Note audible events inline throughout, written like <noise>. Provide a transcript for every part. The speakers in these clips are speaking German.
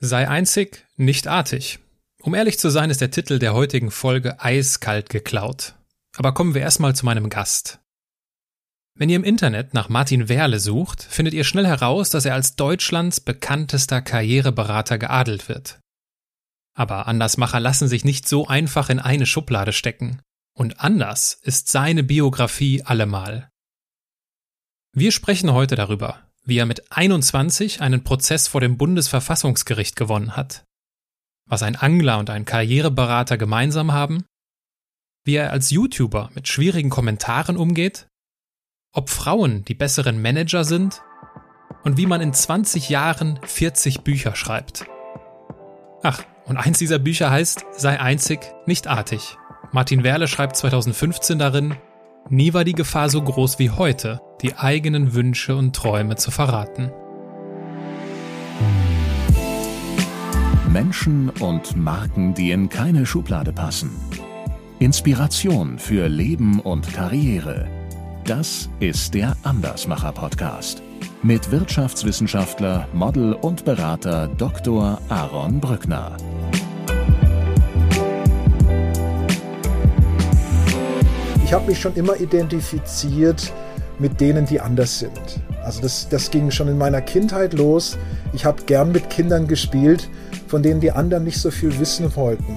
Sei einzig, nicht artig. Um ehrlich zu sein, ist der Titel der heutigen Folge eiskalt geklaut. Aber kommen wir erstmal zu meinem Gast. Wenn ihr im Internet nach Martin Werle sucht, findet ihr schnell heraus, dass er als Deutschlands bekanntester Karriereberater geadelt wird. Aber Andersmacher lassen sich nicht so einfach in eine Schublade stecken. Und anders ist seine Biografie allemal. Wir sprechen heute darüber, wie er mit 21 einen Prozess vor dem Bundesverfassungsgericht gewonnen hat, was ein Angler und ein Karriereberater gemeinsam haben, wie er als YouTuber mit schwierigen Kommentaren umgeht, ob Frauen die besseren Manager sind und wie man in 20 Jahren 40 Bücher schreibt. Ach, und eins dieser Bücher heißt Sei einzig, nicht artig. Martin Werle schreibt 2015 darin, Nie war die Gefahr so groß wie heute, die eigenen Wünsche und Träume zu verraten. Menschen und Marken, die in keine Schublade passen. Inspiration für Leben und Karriere. Das ist der Andersmacher Podcast mit Wirtschaftswissenschaftler, Model und Berater Dr. Aaron Brückner. Ich habe mich schon immer identifiziert mit denen, die anders sind. Also das, das ging schon in meiner Kindheit los. Ich habe gern mit Kindern gespielt, von denen die anderen nicht so viel wissen wollten.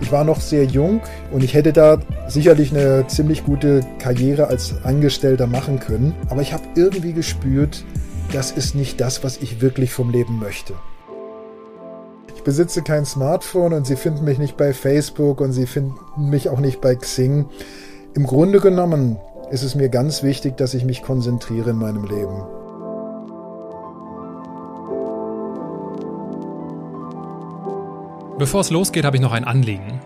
Ich war noch sehr jung und ich hätte da sicherlich eine ziemlich gute Karriere als Angestellter machen können. Aber ich habe irgendwie gespürt, das ist nicht das, was ich wirklich vom Leben möchte besitze kein Smartphone und Sie finden mich nicht bei Facebook und Sie finden mich auch nicht bei Xing. Im Grunde genommen ist es mir ganz wichtig, dass ich mich konzentriere in meinem Leben. Bevor es losgeht, habe ich noch ein Anliegen.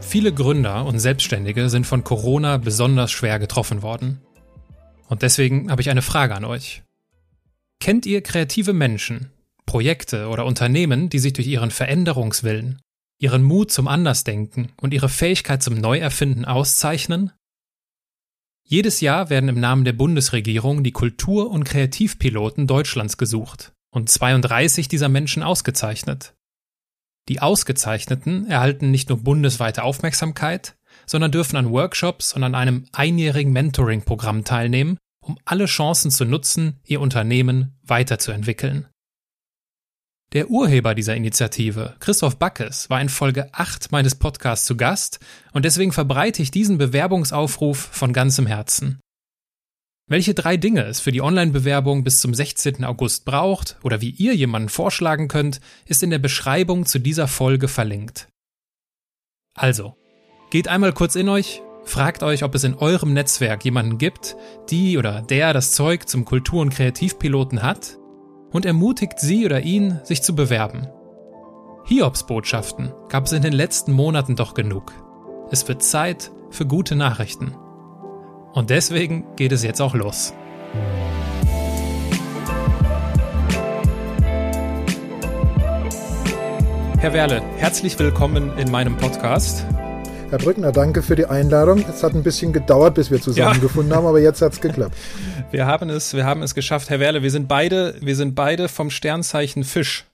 Viele Gründer und Selbstständige sind von Corona besonders schwer getroffen worden. Und deswegen habe ich eine Frage an euch. Kennt ihr kreative Menschen, Projekte oder Unternehmen, die sich durch ihren Veränderungswillen, ihren Mut zum Andersdenken und ihre Fähigkeit zum Neuerfinden auszeichnen? Jedes Jahr werden im Namen der Bundesregierung die Kultur- und Kreativpiloten Deutschlands gesucht und 32 dieser Menschen ausgezeichnet. Die Ausgezeichneten erhalten nicht nur bundesweite Aufmerksamkeit, sondern dürfen an Workshops und an einem einjährigen Mentoring-Programm teilnehmen, um alle Chancen zu nutzen, ihr Unternehmen weiterzuentwickeln. Der Urheber dieser Initiative, Christoph Backes, war in Folge 8 meines Podcasts zu Gast und deswegen verbreite ich diesen Bewerbungsaufruf von ganzem Herzen. Welche drei Dinge es für die Online-Bewerbung bis zum 16. August braucht oder wie ihr jemanden vorschlagen könnt, ist in der Beschreibung zu dieser Folge verlinkt. Also, geht einmal kurz in euch, fragt euch, ob es in eurem Netzwerk jemanden gibt, die oder der das Zeug zum Kultur- und Kreativpiloten hat und ermutigt sie oder ihn, sich zu bewerben. Hiobsbotschaften gab es in den letzten Monaten doch genug. Es wird Zeit für gute Nachrichten. Und deswegen geht es jetzt auch los. Herr Werle, herzlich willkommen in meinem Podcast. Herr Brückner, danke für die Einladung. Es hat ein bisschen gedauert, bis wir zusammengefunden ja. haben, aber jetzt hat es geklappt. Wir haben es, wir haben es geschafft, Herr Werle. Wir sind beide, wir sind beide vom Sternzeichen Fisch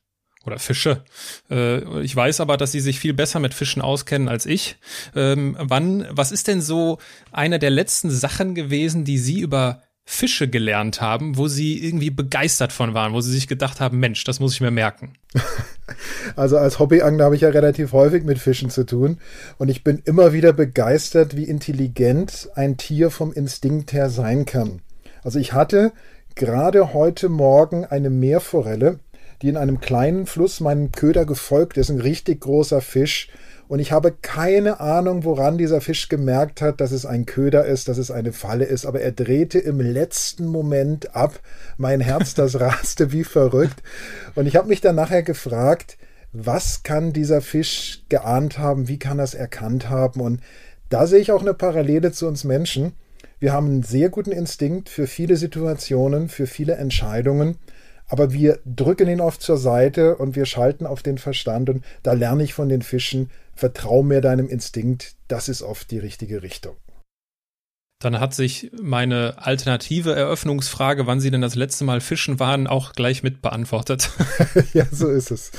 oder Fische. Äh, ich weiß aber, dass Sie sich viel besser mit Fischen auskennen als ich. Ähm, wann, was ist denn so eine der letzten Sachen gewesen, die Sie über Fische gelernt haben, wo sie irgendwie begeistert von waren, wo sie sich gedacht haben, Mensch, das muss ich mir merken. <laughs> Also als Hobbyangler habe ich ja relativ häufig mit Fischen zu tun und ich bin immer wieder begeistert, wie intelligent ein Tier vom Instinkt her sein kann. Also ich hatte gerade heute Morgen eine Meerforelle, die in einem kleinen Fluss meinem Köder gefolgt ist, ein richtig großer Fisch und ich habe keine Ahnung, woran dieser Fisch gemerkt hat, dass es ein Köder ist, dass es eine Falle ist. Aber er drehte im letzten Moment ab. Mein Herz, das <laughs> raste wie verrückt. Und ich habe mich dann nachher gefragt, was kann dieser Fisch geahnt haben? Wie kann er es erkannt haben? Und da sehe ich auch eine Parallele zu uns Menschen. Wir haben einen sehr guten Instinkt für viele Situationen, für viele Entscheidungen aber wir drücken ihn oft zur Seite und wir schalten auf den Verstand und da lerne ich von den Fischen, vertrau mir deinem Instinkt, das ist oft die richtige Richtung. Dann hat sich meine alternative Eröffnungsfrage, wann Sie denn das letzte Mal fischen waren, auch gleich mit beantwortet. <laughs> <laughs> ja, so ist es.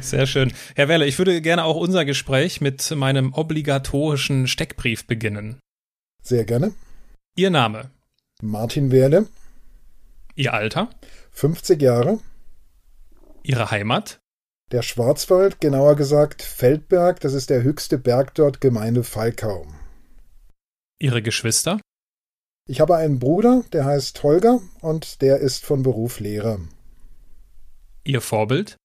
Sehr schön. Herr Werle, ich würde gerne auch unser Gespräch mit meinem obligatorischen Steckbrief beginnen. Sehr gerne. Ihr Name? Martin Werle. Ihr Alter? 50 Jahre. Ihre Heimat? Der Schwarzwald, genauer gesagt Feldberg, das ist der höchste Berg dort, Gemeinde Falkau. Ihre Geschwister? Ich habe einen Bruder, der heißt Holger und der ist von Beruf Lehrer. Ihr Vorbild?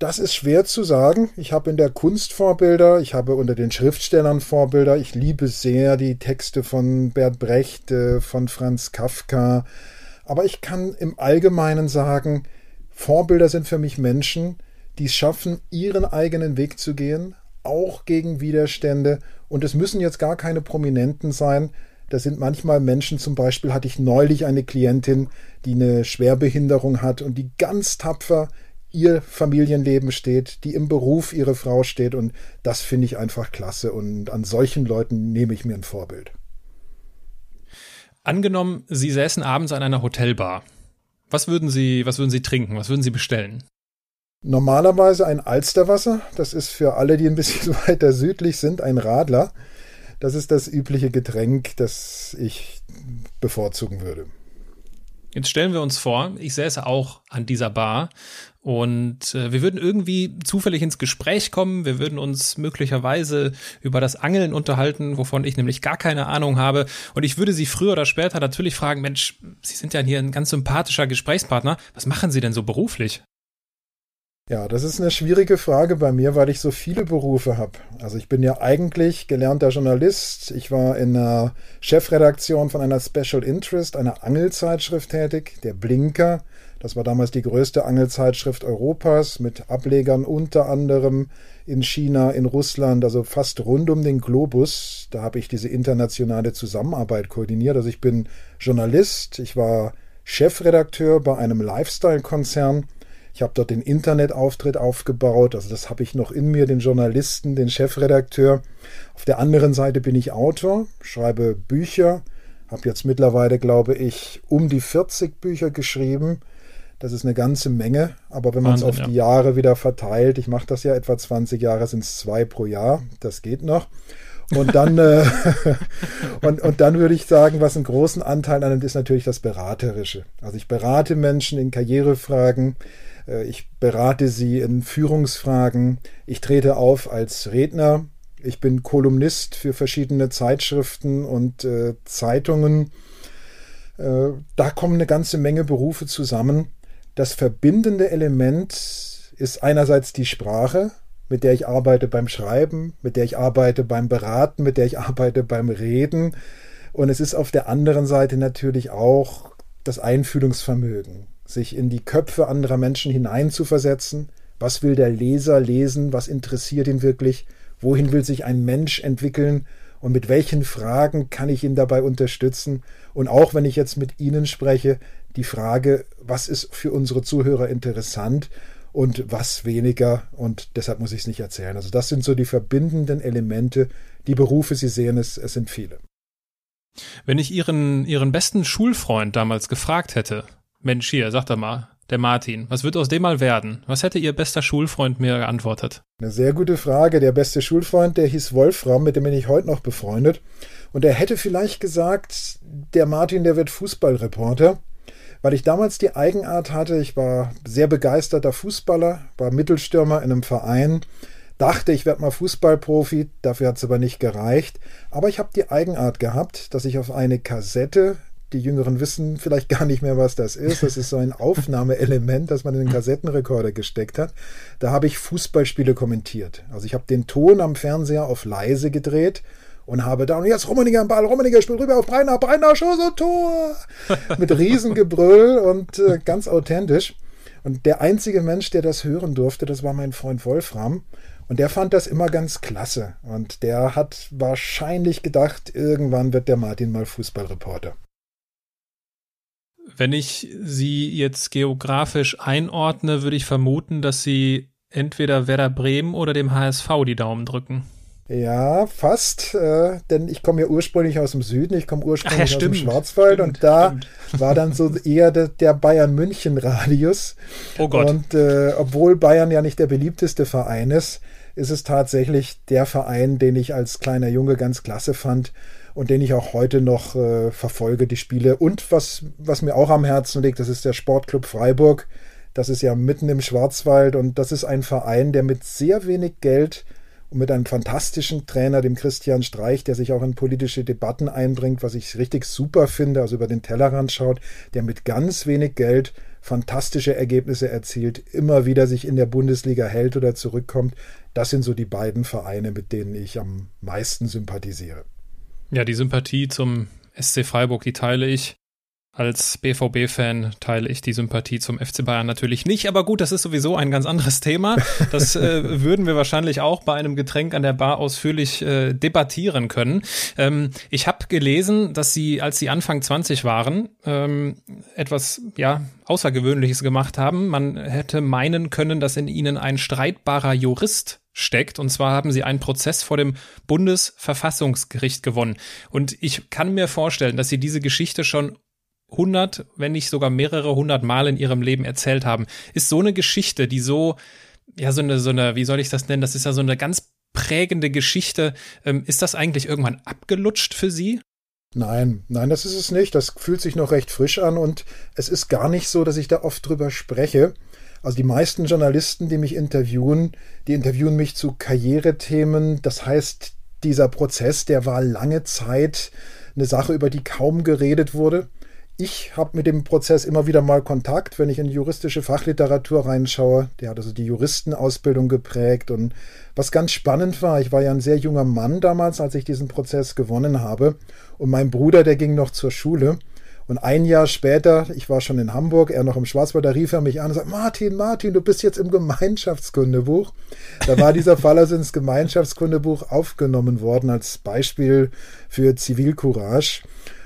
Das ist schwer zu sagen. Ich habe in der Kunst Vorbilder, ich habe unter den Schriftstellern Vorbilder. Ich liebe sehr die Texte von Bert Brecht, äh, von Franz Kafka. Aber ich kann im Allgemeinen sagen, Vorbilder sind für mich Menschen, die es schaffen, ihren eigenen Weg zu gehen, auch gegen Widerstände. Und es müssen jetzt gar keine Prominenten sein. Das sind manchmal Menschen, zum Beispiel hatte ich neulich eine Klientin, die eine Schwerbehinderung hat und die ganz tapfer ihr Familienleben steht, die im Beruf ihre Frau steht. Und das finde ich einfach klasse. Und an solchen Leuten nehme ich mir ein Vorbild. Angenommen, Sie säßen abends an einer Hotelbar. Was würden Sie, was würden Sie trinken? Was würden Sie bestellen? Normalerweise ein Alsterwasser. Das ist für alle, die ein bisschen <laughs> weiter südlich sind, ein Radler. Das ist das übliche Getränk, das ich bevorzugen würde. Jetzt stellen wir uns vor, ich säße auch an dieser Bar und äh, wir würden irgendwie zufällig ins Gespräch kommen. Wir würden uns möglicherweise über das Angeln unterhalten, wovon ich nämlich gar keine Ahnung habe. Und ich würde Sie früher oder später natürlich fragen, Mensch, Sie sind ja hier ein ganz sympathischer Gesprächspartner. Was machen Sie denn so beruflich? Ja, das ist eine schwierige Frage bei mir, weil ich so viele Berufe habe. Also ich bin ja eigentlich gelernter Journalist. Ich war in der Chefredaktion von einer Special Interest, einer Angelzeitschrift tätig, der Blinker. Das war damals die größte Angelzeitschrift Europas mit Ablegern unter anderem in China, in Russland, also fast rund um den Globus. Da habe ich diese internationale Zusammenarbeit koordiniert. Also ich bin Journalist, ich war Chefredakteur bei einem Lifestyle-Konzern ich habe dort den Internetauftritt aufgebaut, also das habe ich noch in mir, den Journalisten, den Chefredakteur. Auf der anderen Seite bin ich Autor, schreibe Bücher, habe jetzt mittlerweile, glaube ich, um die 40 Bücher geschrieben. Das ist eine ganze Menge, aber wenn man es auf ja. die Jahre wieder verteilt, ich mache das ja etwa 20 Jahre, sind es zwei pro Jahr, das geht noch. Und dann, äh, <laughs> und, und dann würde ich sagen, was einen großen Anteil annimmt, ist natürlich das Beraterische. Also ich berate Menschen in Karrierefragen, äh, ich berate sie in Führungsfragen. Ich trete auf als Redner. Ich bin Kolumnist für verschiedene Zeitschriften und äh, Zeitungen. Äh, da kommen eine ganze Menge Berufe zusammen. Das verbindende Element ist einerseits die Sprache, mit der ich arbeite beim Schreiben, mit der ich arbeite beim Beraten, mit der ich arbeite beim Reden. Und es ist auf der anderen Seite natürlich auch das Einfühlungsvermögen sich in die Köpfe anderer Menschen hineinzuversetzen. Was will der Leser lesen? Was interessiert ihn wirklich? Wohin will sich ein Mensch entwickeln? Und mit welchen Fragen kann ich ihn dabei unterstützen? Und auch wenn ich jetzt mit Ihnen spreche, die Frage, was ist für unsere Zuhörer interessant und was weniger? Und deshalb muss ich es nicht erzählen. Also das sind so die verbindenden Elemente. Die Berufe, Sie sehen es, es sind viele. Wenn ich Ihren, Ihren besten Schulfreund damals gefragt hätte, Mensch, hier, sag doch mal, der Martin, was wird aus dem mal werden? Was hätte Ihr bester Schulfreund mir geantwortet? Eine sehr gute Frage. Der beste Schulfreund, der hieß Wolfram, mit dem bin ich heute noch befreundet. Und er hätte vielleicht gesagt, der Martin, der wird Fußballreporter. Weil ich damals die Eigenart hatte, ich war sehr begeisterter Fußballer, war Mittelstürmer in einem Verein, dachte, ich werde mal Fußballprofi, dafür hat es aber nicht gereicht. Aber ich habe die Eigenart gehabt, dass ich auf eine Kassette die Jüngeren wissen vielleicht gar nicht mehr, was das ist. Das ist so ein <laughs> Aufnahmeelement, das man in den Kassettenrekorder gesteckt hat. Da habe ich Fußballspiele kommentiert. Also ich habe den Ton am Fernseher auf leise gedreht und habe da, und jetzt Rummeniger im Ball, Rummeniger spielt rüber auf Breiner, Breiner, Schuss und Tor! <laughs> Mit Riesengebrüll und äh, ganz authentisch. Und der einzige Mensch, der das hören durfte, das war mein Freund Wolfram. Und der fand das immer ganz klasse. Und der hat wahrscheinlich gedacht, irgendwann wird der Martin mal Fußballreporter. Wenn ich sie jetzt geografisch einordne, würde ich vermuten, dass sie entweder Werder Bremen oder dem HSV die Daumen drücken. Ja, fast, äh, denn ich komme ja ursprünglich aus dem Süden, ich komme ursprünglich ja, aus dem Schwarzwald stimmt, und da stimmt. war dann so eher de, der Bayern-München-Radius. <laughs> Oh Gott. Und äh, obwohl Bayern ja nicht der beliebteste Verein ist, ist es tatsächlich der Verein, den ich als kleiner Junge ganz klasse fand und den ich auch heute noch äh, verfolge, die Spiele. Und was, was mir auch am Herzen liegt, das ist der Sportclub Freiburg. Das ist ja mitten im Schwarzwald und das ist ein Verein, der mit sehr wenig Geld und mit einem fantastischen Trainer, dem Christian Streich, der sich auch in politische Debatten einbringt, was ich richtig super finde, also über den Tellerrand schaut, der mit ganz wenig Geld fantastische Ergebnisse erzielt, immer wieder sich in der Bundesliga hält oder zurückkommt. Das sind so die beiden Vereine, mit denen ich am meisten sympathisiere. Ja, die Sympathie zum SC Freiburg, die teile ich. Als BVB-Fan teile ich die Sympathie zum FC Bayern natürlich nicht, aber gut, das ist sowieso ein ganz anderes Thema. Das äh, <laughs> würden wir wahrscheinlich auch bei einem Getränk an der Bar ausführlich äh, debattieren können. Ähm, ich habe gelesen, dass Sie, als Sie Anfang 20 waren, ähm, etwas ja Außergewöhnliches gemacht haben. Man hätte meinen können, dass in Ihnen ein streitbarer Jurist steckt. Und zwar haben sie einen Prozess vor dem Bundesverfassungsgericht gewonnen. Und ich kann mir vorstellen, dass sie diese Geschichte schon hundert, wenn nicht sogar mehrere hundert Mal in ihrem Leben erzählt haben. Ist so eine Geschichte, die so, ja, so eine, so eine, wie soll ich das nennen? Das ist ja so eine ganz prägende Geschichte. Ähm, ist das eigentlich irgendwann abgelutscht für Sie? Nein, nein, das ist es nicht. Das fühlt sich noch recht frisch an und es ist gar nicht so, dass ich da oft drüber spreche. Also die meisten Journalisten, die mich interviewen, die interviewen mich zu Karrierethemen. Das heißt, dieser Prozess, der war lange Zeit eine Sache, über die kaum geredet wurde ich habe mit dem Prozess immer wieder mal Kontakt, wenn ich in juristische Fachliteratur reinschaue. Der hat also die Juristenausbildung geprägt. Und was ganz spannend war, ich war ja ein sehr junger Mann damals, als ich diesen Prozess gewonnen habe. Und mein Bruder, der ging noch zur Schule. Und ein Jahr später, ich war schon in Hamburg, er noch im Schwarzwald, da rief er mich an und sagte, Martin, Martin, du bist jetzt im Gemeinschaftskundebuch. Da war dieser Fall also ins Gemeinschaftskundebuch aufgenommen worden als Beispiel für Zivilcourage.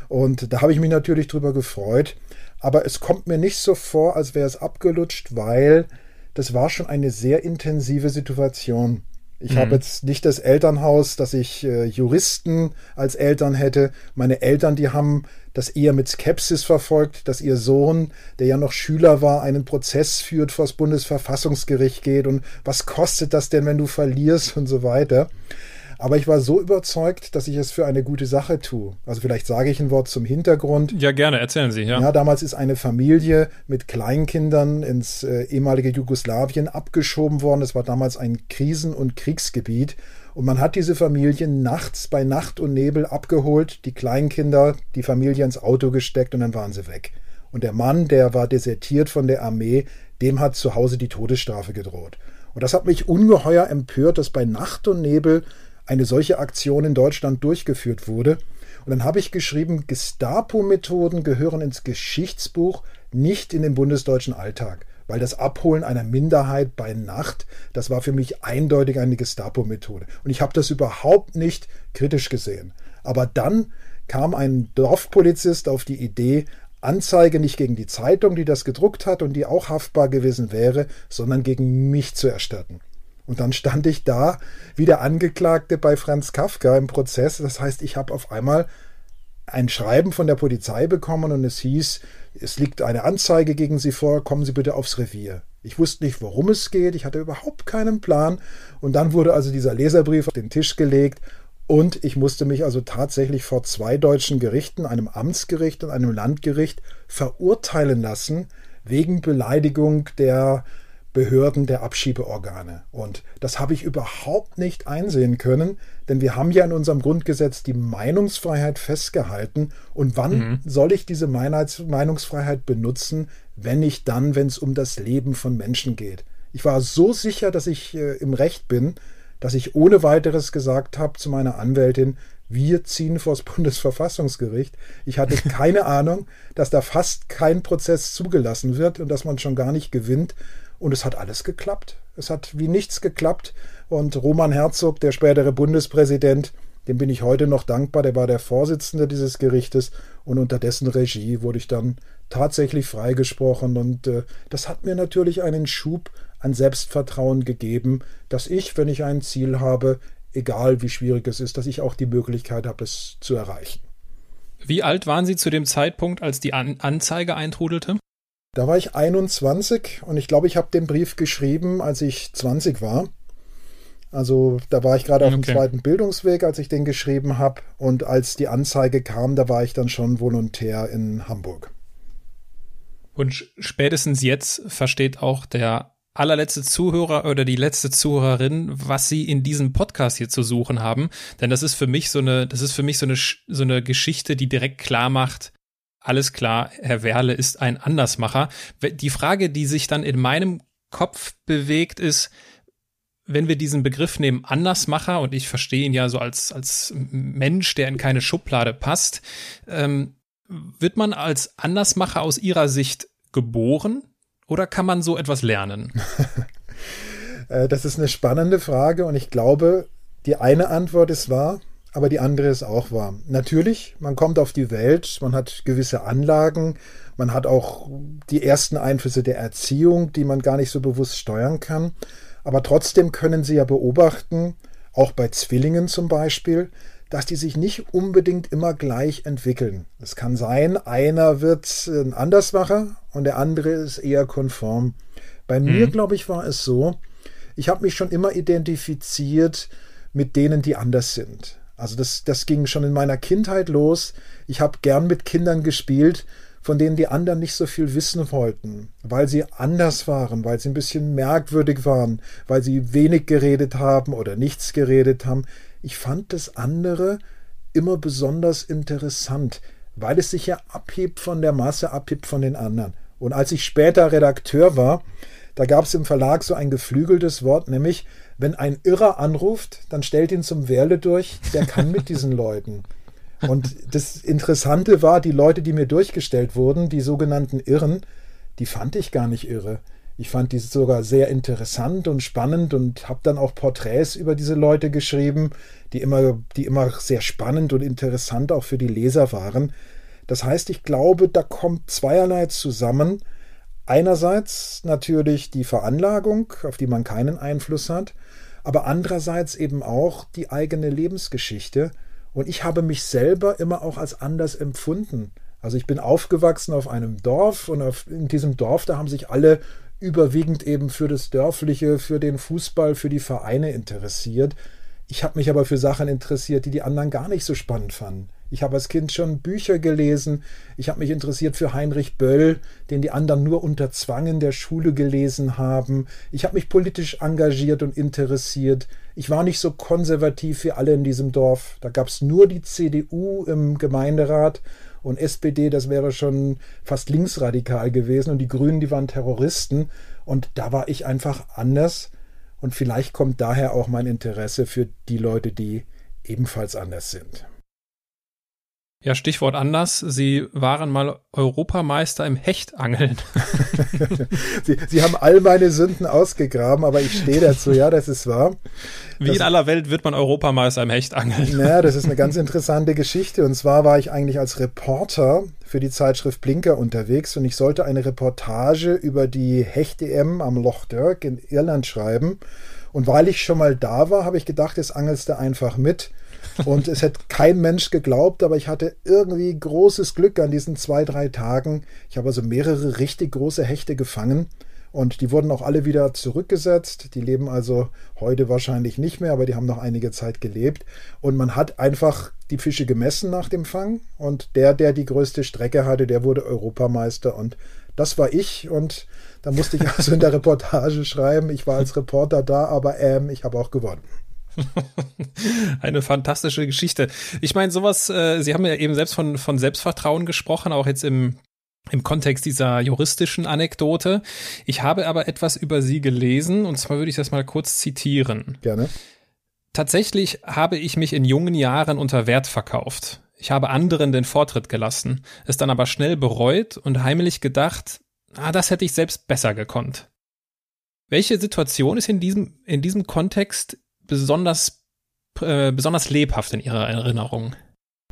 Und da habe ich mich natürlich drüber gefreut. Aber es kommt mir nicht so vor, als wäre es abgelutscht, weil das war schon eine sehr intensive Situation. Ich mhm. habe jetzt nicht das Elternhaus, dass ich äh, Juristen als Eltern hätte. Meine Eltern, die haben das eher mit Skepsis verfolgt, dass ihr Sohn, der ja noch Schüler war, einen Prozess führt, vor das Bundesverfassungsgericht geht und was kostet das denn, wenn du verlierst und so weiter. Aber ich war so überzeugt, dass ich es für eine gute Sache tue. Also vielleicht sage ich ein Wort zum Hintergrund. Ja, gerne, erzählen Sie, ja. Ja, damals ist eine Familie mit Kleinkindern ins äh, ehemalige Jugoslawien abgeschoben worden. Das war damals ein Krisen- und Kriegsgebiet. Und man hat diese Familie nachts bei Nacht und Nebel abgeholt, die Kleinkinder, die Familie ins Auto gesteckt und dann waren sie weg. Und der Mann, der war desertiert von der Armee, dem hat zu Hause die Todesstrafe gedroht. Und das hat mich ungeheuer empört, dass bei Nacht und Nebel eine solche Aktion in Deutschland durchgeführt wurde. Und dann habe ich geschrieben, Gestapo-Methoden gehören ins Geschichtsbuch, nicht in den bundesdeutschen Alltag. Weil das Abholen einer Minderheit bei Nacht, das war für mich eindeutig eine Gestapo-Methode. Und ich habe das überhaupt nicht kritisch gesehen. Aber dann kam ein Dorfpolizist auf die Idee, Anzeige nicht gegen die Zeitung, die das gedruckt hat und die auch haftbar gewesen wäre, sondern gegen mich zu erstatten. Und dann stand ich da wie der Angeklagte bei Franz Kafka im Prozess. Das heißt, ich habe auf einmal ein Schreiben von der Polizei bekommen und es hieß, es liegt eine Anzeige gegen Sie vor, kommen Sie bitte aufs Revier. Ich wusste nicht, worum es geht, ich hatte überhaupt keinen Plan. Und dann wurde also dieser Leserbrief auf den Tisch gelegt und ich musste mich also tatsächlich vor zwei deutschen Gerichten, einem Amtsgericht und einem Landgericht, verurteilen lassen wegen Beleidigung der Behörden der Abschiebeorgane. Und das habe ich überhaupt nicht einsehen können, denn wir haben ja in unserem Grundgesetz die Meinungsfreiheit festgehalten. Und wann mhm. soll ich diese Meinungsfreiheit benutzen, wenn nicht dann, wenn es um das Leben von Menschen geht? Ich war so sicher, dass ich äh, im Recht bin, dass ich ohne weiteres gesagt habe zu meiner Anwältin, wir ziehen vors <laughs> Bundesverfassungsgericht. Ich hatte <laughs> keine Ahnung, dass da fast kein Prozess zugelassen wird und dass man schon gar nicht gewinnt. Und es hat alles geklappt. Es hat wie nichts geklappt. Und Roman Herzog, der spätere Bundespräsident, dem bin ich heute noch dankbar. Der war der Vorsitzende dieses Gerichtes und unter dessen Regie wurde ich dann tatsächlich freigesprochen. Und äh, das hat mir natürlich einen Schub an Selbstvertrauen gegeben, dass ich, wenn ich ein Ziel habe, egal wie schwierig es ist, dass ich auch die Möglichkeit habe, es zu erreichen. Wie alt waren Sie zu dem Zeitpunkt, als die An Anzeige eintrudelte? Da war ich 21 und ich glaube, ich habe den Brief geschrieben, als ich 20 war. Also da war ich gerade auf okay. dem zweiten Bildungsweg, als ich den geschrieben habe. Und als die Anzeige kam, da war ich dann schon Volontär in Hamburg. Und spätestens jetzt versteht auch der allerletzte Zuhörer oder die letzte Zuhörerin, was sie in diesem Podcast hier zu suchen haben. Denn das ist für mich so eine, das ist für mich so eine, so eine Geschichte, die direkt klar macht, alles klar, Herr Werle ist ein Andersmacher. Die Frage, die sich dann in meinem Kopf bewegt, ist, wenn wir diesen Begriff nehmen, Andersmacher, und ich verstehe ihn ja so als, als Mensch, der in keine Schublade passt, ähm, wird man als Andersmacher aus Ihrer Sicht geboren oder kann man so etwas lernen? <laughs> Äh, das ist eine spannende Frage und ich glaube, die eine Antwort ist wahr, aber die andere ist auch wahr. Natürlich, man kommt auf die Welt, man hat gewisse Anlagen, man hat auch die ersten Einflüsse der Erziehung, die man gar nicht so bewusst steuern kann. Aber trotzdem können Sie ja beobachten, auch bei Zwillingen zum Beispiel, dass die sich nicht unbedingt immer gleich entwickeln. Es kann sein, einer wird ein Andersmacher und der andere ist eher konform. Bei mhm. mir, glaube ich, war es so, ich habe mich schon immer identifiziert mit denen, die anders sind. Also das, das ging schon in meiner Kindheit los. Ich habe gern mit Kindern gespielt, von denen die anderen nicht so viel wissen wollten, weil sie anders waren, weil sie ein bisschen merkwürdig waren, weil sie wenig geredet haben oder nichts geredet haben ich fand das andere immer besonders interessant, weil es sich ja abhebt von der Masse, abhebt von den anderen. Und als ich später Redakteur war, da gab es im Verlag so ein geflügeltes Wort, nämlich wenn ein Irrer anruft, dann stellt ihn zum Werle durch, der kann mit diesen Leuten. Und das Interessante war, die Leute, die mir durchgestellt wurden, die sogenannten Irren, die fand ich gar nicht irre. Ich fand die sogar sehr interessant und spannend und habe dann auch Porträts über diese Leute geschrieben, die immer, die immer sehr spannend und interessant auch für die Leser waren. Das heißt, ich glaube, da kommt zweierlei zusammen. Einerseits natürlich die Veranlagung, auf die man keinen Einfluss hat, aber andererseits eben auch die eigene Lebensgeschichte. Und ich habe mich selber immer auch als anders empfunden. Also ich bin aufgewachsen auf einem Dorf und auf, in diesem Dorf, da haben sich alle überwiegend eben für das Dörfliche, für den Fußball, für die Vereine interessiert. Ich habe mich aber für Sachen interessiert, die die anderen gar nicht so spannend fanden. Ich habe als Kind schon Bücher gelesen. Ich habe mich interessiert für Heinrich Böll, den die anderen nur unter Zwang in der Schule gelesen haben. Ich habe mich politisch engagiert und interessiert. Ich war nicht so konservativ wie alle in diesem Dorf. Da gab es nur die CDU im Gemeinderat und SPD, das wäre schon fast linksradikal gewesen und die Grünen, die waren Terroristen und da war ich einfach anders und vielleicht kommt daher auch mein Interesse für die Leute, die ebenfalls anders sind. Ja, Stichwort anders. Sie waren mal Europameister im Hechtangeln. <laughs> Sie, Sie, haben all meine Sünden ausgegraben, aber ich stehe dazu, ja, das ist wahr. Wie das, in aller Welt wird man Europameister im Hechtangeln. Naja, das ist eine <laughs> ganz interessante Geschichte. Und zwar war ich eigentlich als Reporter für die Zeitschrift Blinker unterwegs und ich sollte eine Reportage über die Hecht-EM am Loch Dirk in Irland schreiben. Und weil ich schon mal da war, habe ich gedacht, jetzt angelst du einfach mit. Und es hätte kein Mensch geglaubt, aber ich hatte irgendwie großes Glück an diesen zwei, drei Tagen. Ich habe also mehrere richtig große Hechte gefangen. Und die wurden auch alle wieder zurückgesetzt. Die leben also heute wahrscheinlich nicht mehr, aber die haben noch einige Zeit gelebt. Und man hat einfach die Fische gemessen nach dem Fang. Und der, der die größte Strecke hatte, der wurde Europameister. Und das war ich. Und da musste ich <laughs> also in der Reportage schreiben. Ich war als Reporter da, aber ähm, ich habe auch gewonnen. <laughs> Eine fantastische Geschichte. Ich meine, sowas, äh, Sie haben ja eben selbst von, von Selbstvertrauen gesprochen, auch jetzt im, im Kontext dieser juristischen Anekdote. Ich habe aber etwas über Sie gelesen, und zwar würde ich das mal kurz zitieren. Gerne. Tatsächlich habe ich mich in jungen Jahren unter Wert verkauft. Ich habe anderen den Vortritt gelassen, es dann aber schnell bereut und heimlich gedacht, ah, das hätte ich selbst besser gekonnt. Welche Situation ist in diesem, in diesem Kontext besonders, äh, besonders lebhaft in Ihrer Erinnerung?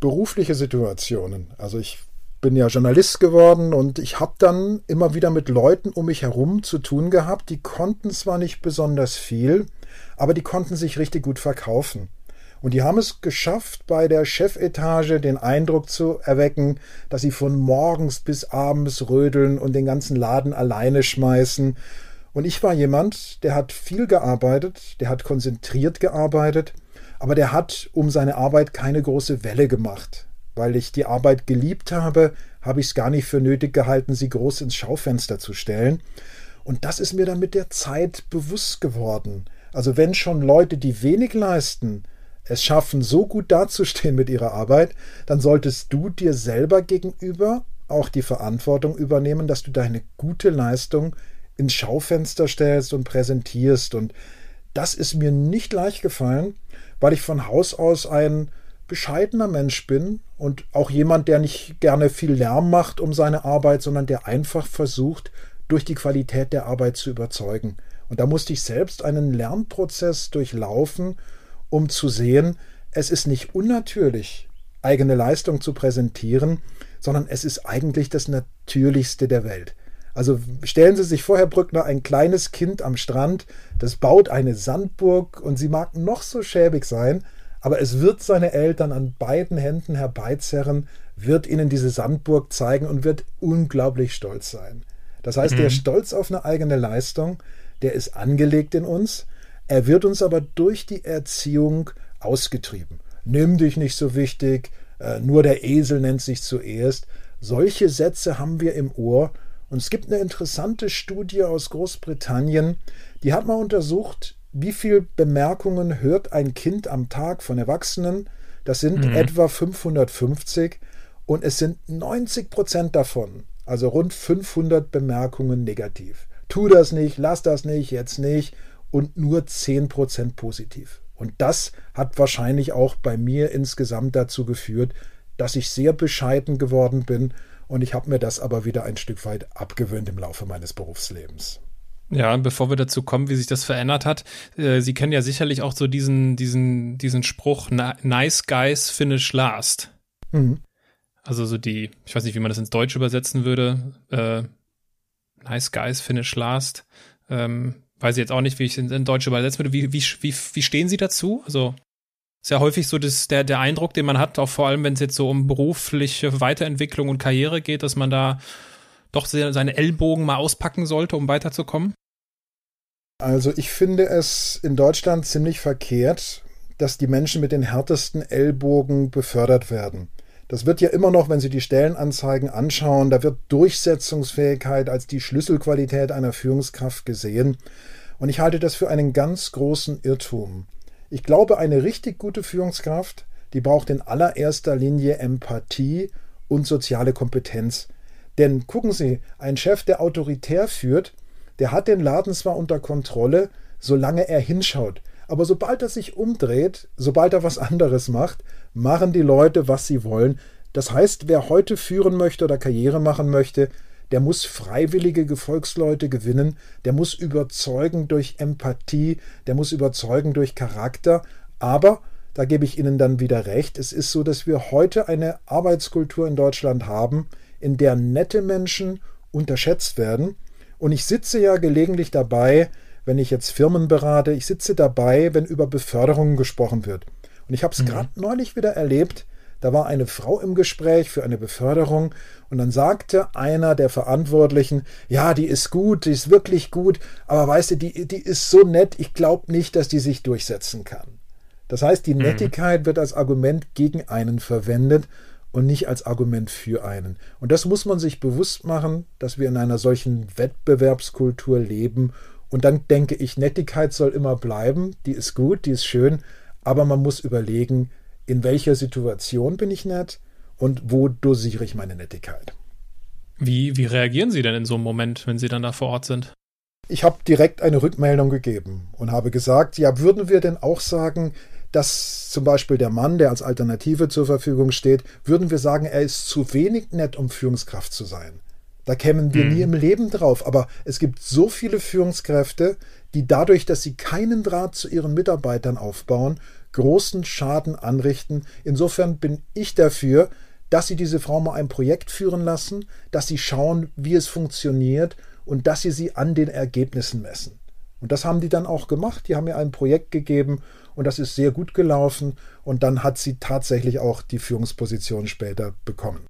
Berufliche Situationen. Also ich bin ja Journalist geworden und ich habe dann immer wieder mit Leuten um mich herum zu tun gehabt, die konnten zwar nicht besonders viel, aber die konnten sich richtig gut verkaufen. Und die haben es geschafft, bei der Chefetage den Eindruck zu erwecken, dass sie von morgens bis abends rödeln und den ganzen Laden alleine schmeißen. Und ich war jemand, der hat viel gearbeitet, der hat konzentriert gearbeitet, aber der hat um seine Arbeit keine große Welle gemacht. Weil ich die Arbeit geliebt habe, habe ich es gar nicht für nötig gehalten, sie groß ins Schaufenster zu stellen. Und das ist mir dann mit der Zeit bewusst geworden. Also wenn schon Leute, die wenig leisten, es schaffen, so gut dazustehen mit ihrer Arbeit, dann solltest du dir selber gegenüber auch die Verantwortung übernehmen, dass du deine gute Leistung ins Schaufenster stellst und präsentierst. Und das ist mir nicht leicht gefallen, weil ich von Haus aus ein bescheidener Mensch bin und auch jemand, der nicht gerne viel Lärm macht um seine Arbeit, sondern der einfach versucht, durch die Qualität der Arbeit zu überzeugen. Und da musste ich selbst einen Lernprozess durchlaufen, um zu sehen, es ist nicht unnatürlich, eigene Leistung zu präsentieren, sondern es ist eigentlich das Natürlichste der Welt. Also stellen Sie sich vor, Herr Brückner, ein kleines Kind am Strand, das baut eine Sandburg und sie mag noch so schäbig sein, aber es wird seine Eltern an beiden Händen herbeizerren, wird ihnen diese Sandburg zeigen und wird unglaublich stolz sein. Das heißt, mhm. der Stolz auf eine eigene Leistung, der ist angelegt in uns, er wird uns aber durch die Erziehung ausgetrieben. Nimm dich nicht so wichtig, äh, nur der Esel nennt sich zuerst. Solche Sätze haben wir im Ohr. Und es gibt eine interessante Studie aus Großbritannien, die hat mal untersucht, wie viele Bemerkungen hört ein Kind am Tag von Erwachsenen. Das sind mhm. etwa 550 und es sind 90 Prozent davon, also rund 500 Bemerkungen negativ. Tu das nicht, lass das nicht, jetzt nicht und nur 10% positiv. Und das hat wahrscheinlich auch bei mir insgesamt dazu geführt, dass ich sehr bescheiden geworden bin und ich habe mir das aber wieder ein Stück weit abgewöhnt im Laufe meines Berufslebens. Ja, bevor wir dazu kommen, wie sich das verändert hat, äh, Sie kennen ja sicherlich auch so diesen, diesen, diesen Spruch, nice guys finish last. Mhm. Also so die, ich weiß nicht, wie man das ins Deutsche übersetzen würde, äh, nice guys finish last. Ähm, weiß ich jetzt auch nicht, wie ich es in, Deutsch übersetzen würde. Wie, wie, wie, wie stehen Sie dazu? Also ist ja häufig so das, der, der Eindruck, den man hat, auch vor allem, wenn es jetzt so um berufliche Weiterentwicklung und Karriere geht, dass man da doch seine Ellbogen mal auspacken sollte, um weiterzukommen? Also ich finde es in Deutschland ziemlich verkehrt, dass die Menschen mit den härtesten Ellbogen befördert werden. Das wird ja immer noch, wenn Sie die Stellenanzeigen anschauen, da wird Durchsetzungsfähigkeit als die Schlüsselqualität einer Führungskraft gesehen. Und ich halte das für einen ganz großen Irrtum. Ich glaube, eine richtig gute Führungskraft, die braucht in allererster Linie Empathie und soziale Kompetenz. Denn gucken Sie, ein Chef, der autoritär führt, der hat den Laden zwar unter Kontrolle, solange er hinschaut. Aber sobald er sich umdreht, sobald er was <laughs> anderes macht, machen die Leute, was sie wollen. Das heißt, wer heute führen möchte oder Karriere machen möchte, der muss freiwillige Gefolgsleute gewinnen, der muss überzeugen durch Empathie, der muss überzeugen durch Charakter, aber da gebe ich Ihnen dann wieder recht, es ist so, dass wir heute eine Arbeitskultur in Deutschland haben, in der nette Menschen unterschätzt werden, und ich sitze ja gelegentlich dabei, wenn ich jetzt Firmen berate, ich sitze dabei, wenn über Beförderungen gesprochen wird. Und ich habe es mhm. gerade neulich wieder erlebt, da war eine Frau im Gespräch für eine Beförderung und dann sagte einer der Verantwortlichen, ja, die ist gut, die ist wirklich gut, aber weißt du, die, die ist so nett, ich glaube nicht, dass die sich durchsetzen kann. Das heißt, die mhm. Nettigkeit wird als Argument gegen einen verwendet und nicht als Argument für einen. Und das muss man sich bewusst machen, dass wir in einer solchen Wettbewerbskultur leben und dann denke ich, Nettigkeit soll immer bleiben, die ist gut, die ist schön, aber man muss überlegen, in welcher Situation bin ich nett und wo dosiere ich meine Nettigkeit. Wie, wie reagieren Sie denn in so einem Moment, wenn Sie dann da vor Ort sind? Ich habe direkt eine Rückmeldung gegeben und habe gesagt, ja, würden wir denn auch sagen, dass zum Beispiel der Mann, der als Alternative zur Verfügung steht, würden wir sagen, er ist zu wenig nett, um Führungskraft zu sein. Da kämen wir mhm. nie im Leben drauf. Aber es gibt so viele Führungskräfte, die dadurch, dass sie keinen Draht zu ihren Mitarbeitern aufbauen, großen Schaden anrichten. Insofern bin ich dafür, dass sie diese Frau mal ein Projekt führen lassen, dass sie schauen, wie es funktioniert und dass sie sie an den Ergebnissen messen. Und das haben die dann auch gemacht. Die haben mir ein Projekt gegeben und das ist sehr gut gelaufen. Und dann hat sie tatsächlich auch die Führungsposition später bekommen.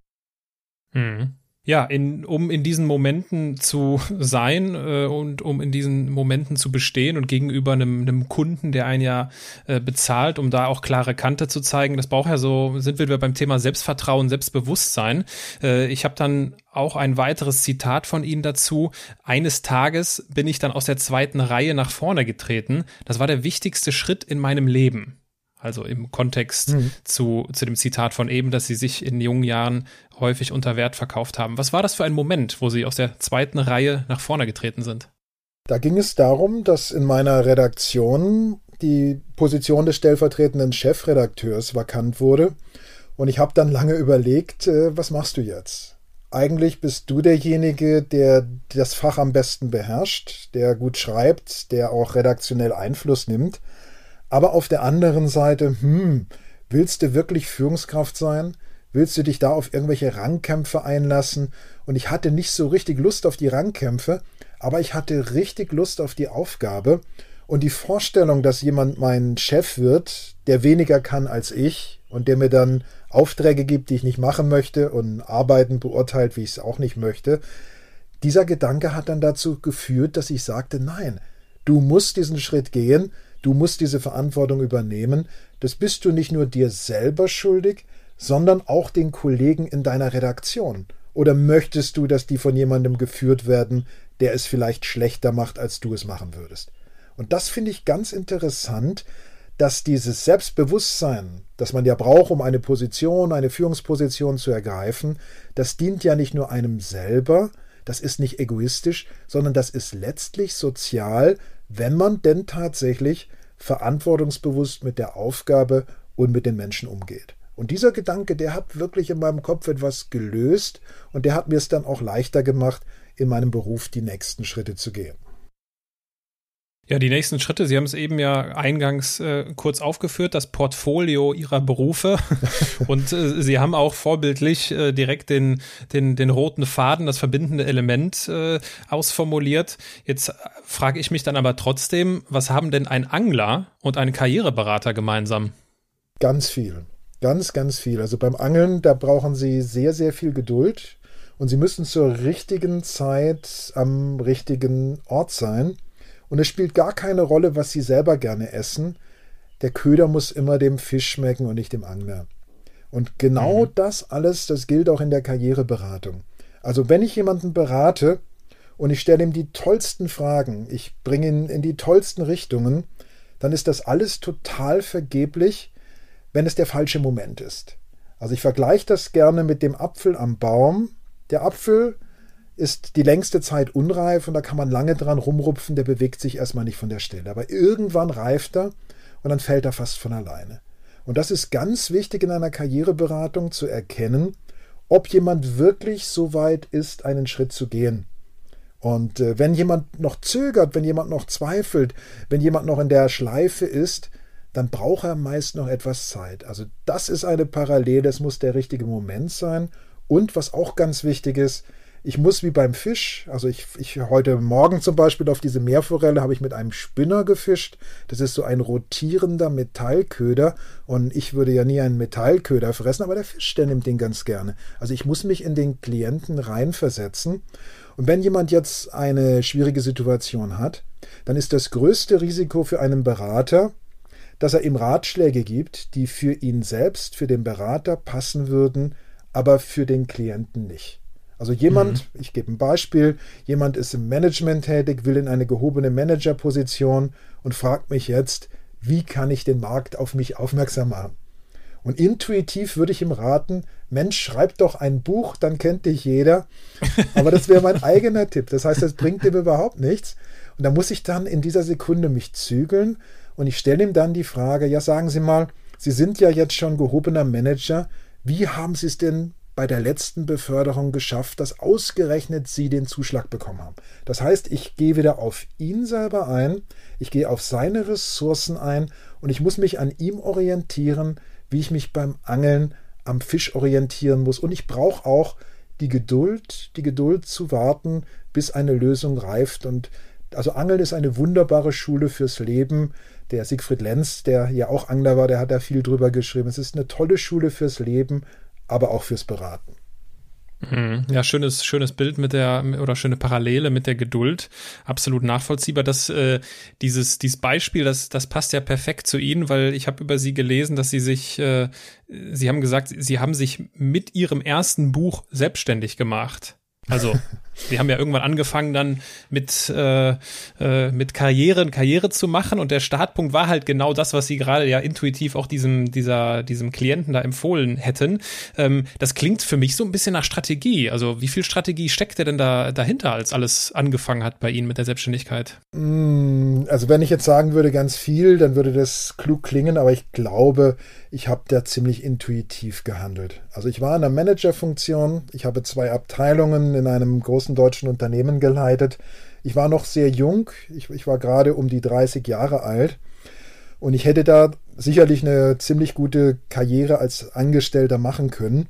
Mhm ja, in, um in diesen Momenten zu <laughs> sein äh, und um in diesen Momenten zu bestehen und gegenüber einem, einem Kunden, der einen ja äh, bezahlt, um da auch klare Kante zu zeigen. Das braucht ja so, sind wir beim Thema Selbstvertrauen, Selbstbewusstsein. Äh, ich habe dann auch ein weiteres Zitat von Ihnen dazu. Eines Tages bin ich dann aus der zweiten Reihe nach vorne getreten. Das war der wichtigste Schritt in meinem Leben. Also im Kontext mhm. zu, zu dem Zitat von eben, dass sie sich in jungen Jahren häufig unter Wert verkauft haben. Was war das für ein Moment, wo sie aus der zweiten Reihe nach vorne getreten sind? Da ging es darum, dass in meiner Redaktion die Position des stellvertretenden Chefredakteurs vakant wurde. Und ich habe dann lange überlegt, äh, was machst du jetzt? Eigentlich bist du derjenige, der das Fach am besten beherrscht, der gut schreibt, der auch redaktionell Einfluss nimmt. Aber auf der anderen Seite, hm, willst du wirklich Führungskraft sein? Willst du dich da auf irgendwelche Rangkämpfe einlassen? Und ich hatte nicht so richtig Lust auf die Rangkämpfe, aber ich hatte richtig Lust auf die Aufgabe und die Vorstellung, dass jemand mein Chef wird, der weniger kann als ich und der mir dann Aufträge gibt, die ich nicht machen möchte und Arbeiten beurteilt, wie ich es auch nicht möchte. Dieser Gedanke hat dann dazu geführt, dass ich sagte, nein, du musst diesen Schritt gehen, Du musst diese Verantwortung übernehmen. Das bist du nicht nur dir selber schuldig, sondern auch den Kollegen in deiner Redaktion. Oder möchtest du, dass die von jemandem geführt werden, der es vielleicht schlechter macht, als du es machen würdest? Und das finde ich ganz interessant, dass dieses Selbstbewusstsein, das man ja braucht, um eine Position, eine Führungsposition zu ergreifen, das dient ja nicht nur einem selber, das ist nicht egoistisch, sondern das ist letztlich sozial, wenn man denn tatsächlich verantwortungsbewusst mit der Aufgabe und mit den Menschen umgeht. Und dieser Gedanke, der hat wirklich in meinem Kopf etwas gelöst und der hat mir es dann auch leichter gemacht, in meinem Beruf die nächsten Schritte zu gehen. Ja, die nächsten Schritte, Sie haben es eben ja eingangs äh, kurz aufgeführt, das Portfolio Ihrer Berufe. <laughs> Und äh, Sie haben auch vorbildlich äh, direkt den, den, den roten Faden, das verbindende Element äh, ausformuliert. Jetzt frage ich mich dann aber trotzdem, was haben denn ein Angler und ein Karriereberater gemeinsam? Ganz viel. Ganz, ganz viel. Also beim Angeln, da brauchen Sie sehr, sehr viel Geduld. Und Sie müssen zur richtigen Zeit am richtigen Ort sein. Und es spielt gar keine Rolle, was sie selber gerne essen. Der Köder muss immer dem Fisch schmecken und nicht dem Angler. Und genau mhm. das alles, das gilt auch in der Karriereberatung. Also wenn ich jemanden berate und ich stelle ihm die tollsten Fragen, ich bringe ihn in die tollsten Richtungen, dann ist das alles total vergeblich, wenn es der falsche Moment ist. Also ich vergleiche das gerne mit dem Apfel am Baum. Der Apfel ist die längste Zeit unreif und da kann man lange dran rumrupfen, der bewegt sich erstmal nicht von der Stelle. Aber irgendwann reift er und dann fällt er fast von alleine. Und das ist ganz wichtig in einer Karriereberatung zu erkennen, ob jemand wirklich so weit ist, einen Schritt zu gehen. Und äh, wenn jemand noch zögert, wenn jemand noch zweifelt, wenn jemand noch in der Schleife ist, dann braucht er meist noch etwas Zeit. Also das ist eine Parallele, es muss der richtige Moment sein. Und was auch ganz wichtig ist, ich muss wie beim Fisch, also ich, ich heute Morgen zum Beispiel auf diese Meerforelle habe ich mit einem Spinner gefischt. Das ist so ein rotierender Metallköder und ich würde ja nie einen Metallköder fressen, aber der Fisch, der nimmt den ganz gerne. Also ich muss mich in den Klienten reinversetzen. Und wenn jemand jetzt eine schwierige Situation hat, dann ist das größte Risiko für einen Berater, dass er ihm Ratschläge gibt, die für ihn selbst, für den Berater passen würden, aber für den Klienten nicht. Also jemand, mhm. ich gebe ein Beispiel, jemand ist im Management tätig, will in eine gehobene Managerposition und fragt mich jetzt, wie kann ich den Markt auf mich aufmerksam machen? Und intuitiv würde ich ihm raten, Mensch, schreib doch ein Buch, dann kennt dich jeder. Aber das wäre mein <laughs> eigener Tipp. Das heißt, das bringt ihm überhaupt nichts. Und da muss ich dann in dieser Sekunde mich zügeln und ich stelle ihm dann die Frage, ja, sagen Sie mal, Sie sind ja jetzt schon gehobener Manager. Wie haben Sie es denn bei der letzten Beförderung geschafft, dass ausgerechnet Sie den Zuschlag bekommen haben. Das heißt, ich gehe wieder auf ihn selber ein, ich gehe auf seine Ressourcen ein und ich muss mich an ihm orientieren, wie ich mich beim Angeln am Fisch orientieren muss. Und ich brauche auch die Geduld, die Geduld zu warten, bis eine Lösung reift. Und Also Angeln ist eine wunderbare Schule fürs Leben. Der Siegfried Lenz, der ja auch Angler war, der hat da viel drüber geschrieben. Es ist eine tolle Schule fürs Leben, aber auch fürs Beraten. Mhm. Ja, schönes, schönes Bild mit der, oder schöne Parallele mit der Geduld. Absolut nachvollziehbar. dass äh, dieses, dieses Beispiel, das, das passt ja perfekt zu Ihnen, weil ich habe über Sie gelesen, dass Sie sich, äh, Sie haben gesagt, Sie haben sich mit Ihrem ersten Buch selbstständig gemacht. Also, <laughs> wir haben ja irgendwann angefangen dann mit, äh, äh, mit Karriere, Karriere zu machen und der Startpunkt war halt genau das, was sie gerade ja intuitiv auch diesem, dieser, diesem Klienten da empfohlen hätten. Ähm, das klingt für mich so ein bisschen nach Strategie. Also, wie viel Strategie steckt denn da dahinter, als alles angefangen hat bei Ihnen mit der Selbstständigkeit? Mm, also, wenn ich jetzt sagen würde, ganz viel, dann würde das klug klingen, aber ich glaube, ich habe da ziemlich intuitiv gehandelt. Also ich war in einer Managerfunktion, ich habe zwei Abteilungen in einem großen deutschen Unternehmen geleitet. Ich war noch sehr jung, ich, ich war gerade um die 30 Jahre alt und ich hätte da sicherlich eine ziemlich gute Karriere als Angestellter machen können.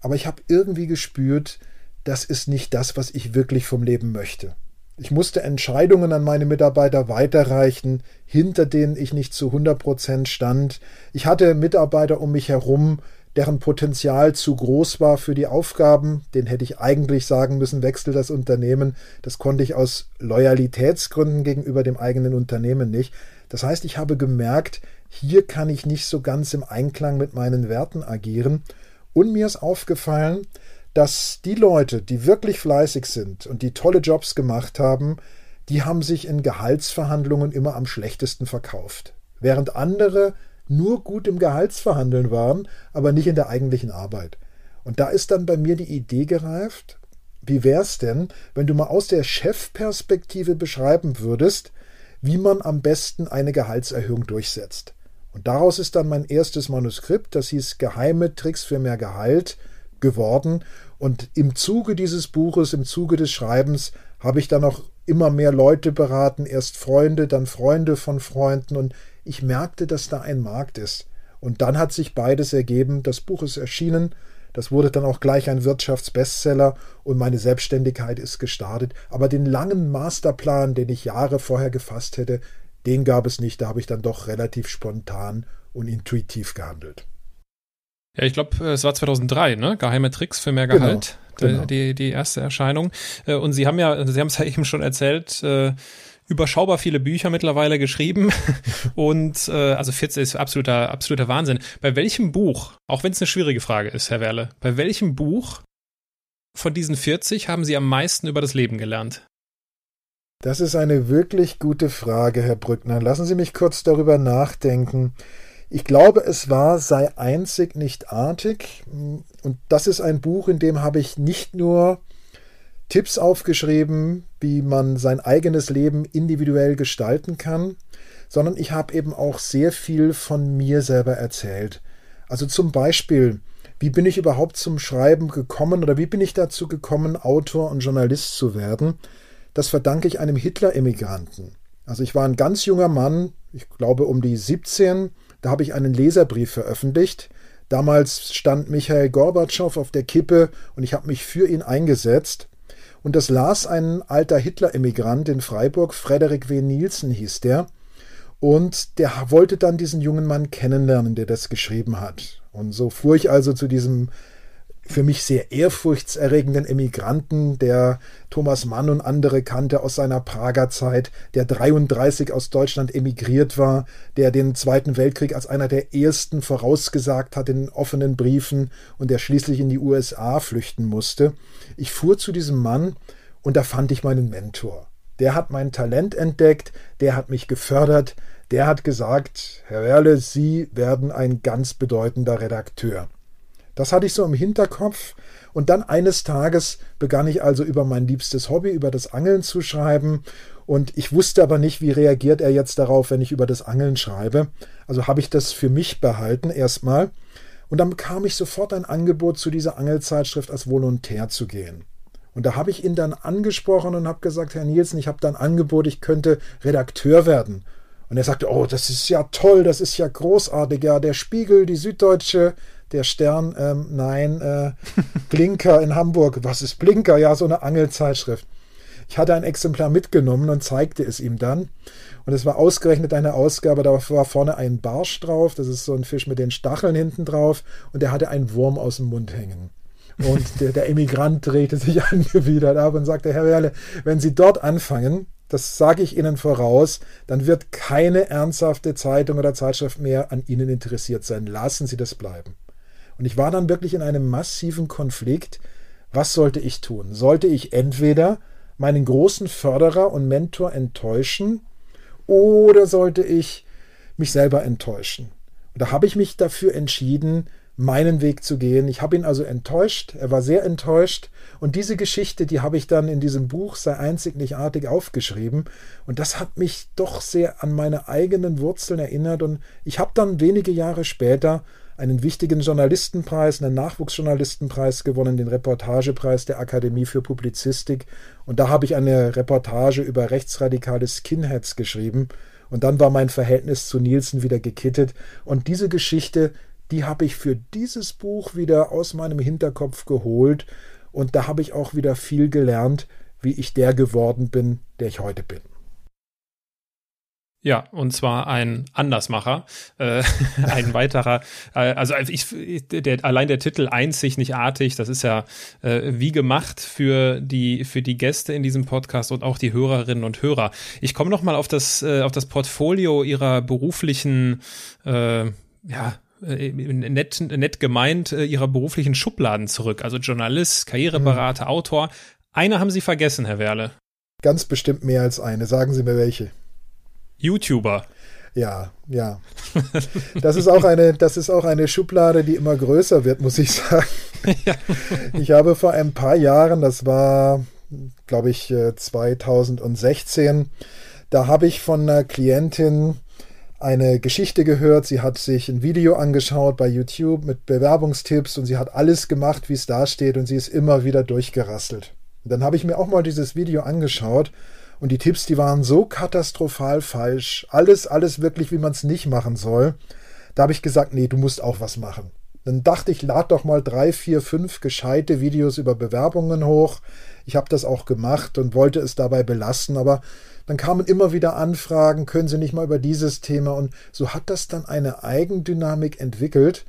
Aber ich habe irgendwie gespürt, das ist nicht das, was ich wirklich vom Leben möchte. Ich musste Entscheidungen an meine Mitarbeiter weiterreichen, hinter denen ich nicht zu 100 Prozent stand. Ich hatte Mitarbeiter um mich herum, deren Potenzial zu groß war für die Aufgaben. Den hätte ich eigentlich sagen müssen, wechsel das Unternehmen. Das konnte ich aus Loyalitätsgründen gegenüber dem eigenen Unternehmen nicht. Das heißt, ich habe gemerkt, hier kann ich nicht so ganz im Einklang mit meinen Werten agieren. Und mir ist aufgefallen, dass die Leute, die wirklich fleißig sind und die tolle Jobs gemacht haben, die haben sich in Gehaltsverhandlungen immer am schlechtesten verkauft. Während andere nur gut im Gehaltsverhandeln waren, aber nicht in der eigentlichen Arbeit. Und da ist dann bei mir die Idee gereift, wie wär's denn, wenn du mal aus der Chefperspektive beschreiben würdest, wie man am besten eine Gehaltserhöhung durchsetzt. Und daraus ist dann mein erstes Manuskript, das hieß Geheime Tricks für mehr Gehalt, geworden. Und im Zuge dieses Buches, im Zuge des Schreibens, habe ich dann auch immer mehr Leute beraten, erst Freunde, dann Freunde von Freunden. Und ich merkte, dass da ein Markt ist. Und dann hat sich beides ergeben. Das Buch ist erschienen. Das wurde dann auch gleich ein Wirtschaftsbestseller und meine Selbstständigkeit ist gestartet. Aber den langen Masterplan, den ich Jahre vorher gefasst hätte, den gab es nicht. Da habe ich dann doch relativ spontan und intuitiv gehandelt. Ja, ich glaube, es war 2003, ne? Geheime Tricks für mehr genau, Gehalt. Genau, genau. Die, die erste Erscheinung. Äh, und Sie haben ja, Sie haben es <laughs> ja eben schon erzählt, äh, überschaubar viele Bücher mittlerweile geschrieben. <laughs> Und äh, also 14 ist absoluter, absoluter Wahnsinn. Bei welchem Buch, auch wenn es eine schwierige Frage ist, Herr Werle, bei welchem Buch von diesen 40 haben Sie am meisten über das Leben gelernt? Das ist eine wirklich gute Frage, Herr Brückner. Lassen Sie mich kurz darüber nachdenken. Ich glaube, es war Sei einzig nicht artig. Und das ist ein Buch, in dem habe ich nicht nur Tipps aufgeschrieben, wie man sein eigenes Leben individuell gestalten kann, sondern ich habe eben auch sehr viel von mir selber erzählt. Also zum Beispiel, wie bin ich überhaupt zum Schreiben gekommen oder wie bin ich dazu gekommen, Autor und Journalist zu werden? Das verdanke ich einem Hitler-Emigranten. Also ich war ein ganz junger Mann, ich glaube um die 17, da habe ich einen Leserbrief veröffentlicht. Damals stand Michael Gorbatschow auf der Kippe und ich habe mich für ihn eingesetzt. Und das las ein alter Hitler-Emigrant in Freiburg, Frederik W. Nielsen hieß der. Und der wollte dann diesen jungen Mann kennenlernen, der das geschrieben hat. Und so fuhr ich also zu diesem für mich sehr ehrfurchtserregenden Emigranten, der Thomas Mann und andere kannte aus seiner Prager Zeit, der 33 aus Deutschland emigriert war, der den Zweiten Weltkrieg als einer der ersten vorausgesagt hat in offenen Briefen und der schließlich in die USA flüchten musste. Ich fuhr zu diesem Mann und da fand ich meinen Mentor. Der hat mein Talent entdeckt, der hat mich gefördert, der hat gesagt, Herr Werle, Sie werden ein ganz bedeutender Redakteur. Das hatte ich so im Hinterkopf. Und dann eines Tages begann ich also über mein liebstes Hobby, über das Angeln zu schreiben. Und ich wusste aber nicht, wie reagiert er jetzt darauf, wenn ich über das Angeln schreibe. Also habe ich das für mich behalten erstmal. Und dann bekam ich sofort ein Angebot, zu dieser Angelzeitschrift als Volontär zu gehen. Und da habe ich ihn dann angesprochen und habe gesagt, Herr Nielsen, ich habe da ein Angebot, ich könnte Redakteur werden. Und er sagte, oh, das ist ja toll, das ist ja großartig. Ja, der Spiegel, die Süddeutsche, der Stern, ähm, nein, äh, <laughs> Blinker in Hamburg. Was ist Blinker? Ja, so eine Angelzeitschrift. Ich hatte ein Exemplar mitgenommen und zeigte es ihm dann. Und es war ausgerechnet eine Ausgabe, da war vorne ein Barsch drauf, das ist so ein Fisch mit den Stacheln hinten drauf, und der hatte einen Wurm aus dem Mund hängen. Und der, der Emigrant drehte sich <laughs> angewidert ab und sagte, Herr Werle, wenn Sie dort anfangen, das sage ich Ihnen voraus, dann wird keine ernsthafte Zeitung oder Zeitschrift mehr an Ihnen interessiert sein. Lassen Sie das bleiben. Und ich war dann wirklich in einem massiven Konflikt. Was sollte ich tun? Sollte ich entweder meinen großen Förderer und Mentor enttäuschen oder sollte ich mich selber enttäuschen? Und da habe ich mich dafür entschieden, meinen Weg zu gehen. Ich habe ihn also enttäuscht, er war sehr enttäuscht und diese Geschichte, die habe ich dann in diesem Buch sei einzig nicht artig aufgeschrieben und das hat mich doch sehr an meine eigenen Wurzeln erinnert und ich habe dann wenige Jahre später einen wichtigen Journalistenpreis, einen Nachwuchsjournalistenpreis gewonnen, den Reportagepreis der Akademie für Publizistik. Und da habe ich eine Reportage über rechtsradikale Skinheads geschrieben. Und dann war mein Verhältnis zu Nielsen wieder gekittet. Und diese Geschichte die habe ich für dieses Buch wieder aus meinem Hinterkopf geholt. Und da habe ich auch wieder viel gelernt, wie ich der geworden bin, der ich heute bin. Ja, und zwar ein Andersmacher, äh, <laughs> ein weiterer, äh, also ich, der, allein der Titel einzig nicht artig, das ist ja äh, wie gemacht für die für die Gäste in diesem Podcast und auch die Hörerinnen und Hörer. Ich komme noch mal auf das äh, auf das Portfolio ihrer beruflichen äh, ja äh, nett, nett gemeint, äh, ihrer beruflichen Schubladen zurück. Also Journalist, Karriereberater, mhm. Autor. Eine haben Sie vergessen, Herr Werle. Ganz bestimmt mehr als eine. Sagen Sie mir welche. YouTuber. Ja, ja. Das ist auch eine, das ist auch eine Schublade, die immer größer wird, muss ich sagen. <laughs> Ja. Ich habe vor ein paar Jahren, das war, glaube ich, 2016, äh, da habe ich von einer Klientin eine Geschichte gehört, sie hat sich ein Video angeschaut bei YouTube mit Bewerbungstipps und sie hat alles gemacht, wie es da steht und sie ist immer wieder durchgerastelt. Und dann habe ich mir auch mal dieses Video angeschaut und die Tipps, die waren so katastrophal falsch, alles, alles wirklich, wie man es nicht machen soll. Da habe ich gesagt, nee, du musst auch was machen. Dann dachte ich, lad doch mal drei, vier, fünf gescheite Videos über Bewerbungen hoch. Ich habe das auch gemacht und wollte es dabei belassen, aber dann kamen immer wieder Anfragen, können Sie nicht mal über dieses Thema und so hat das dann eine Eigendynamik entwickelt.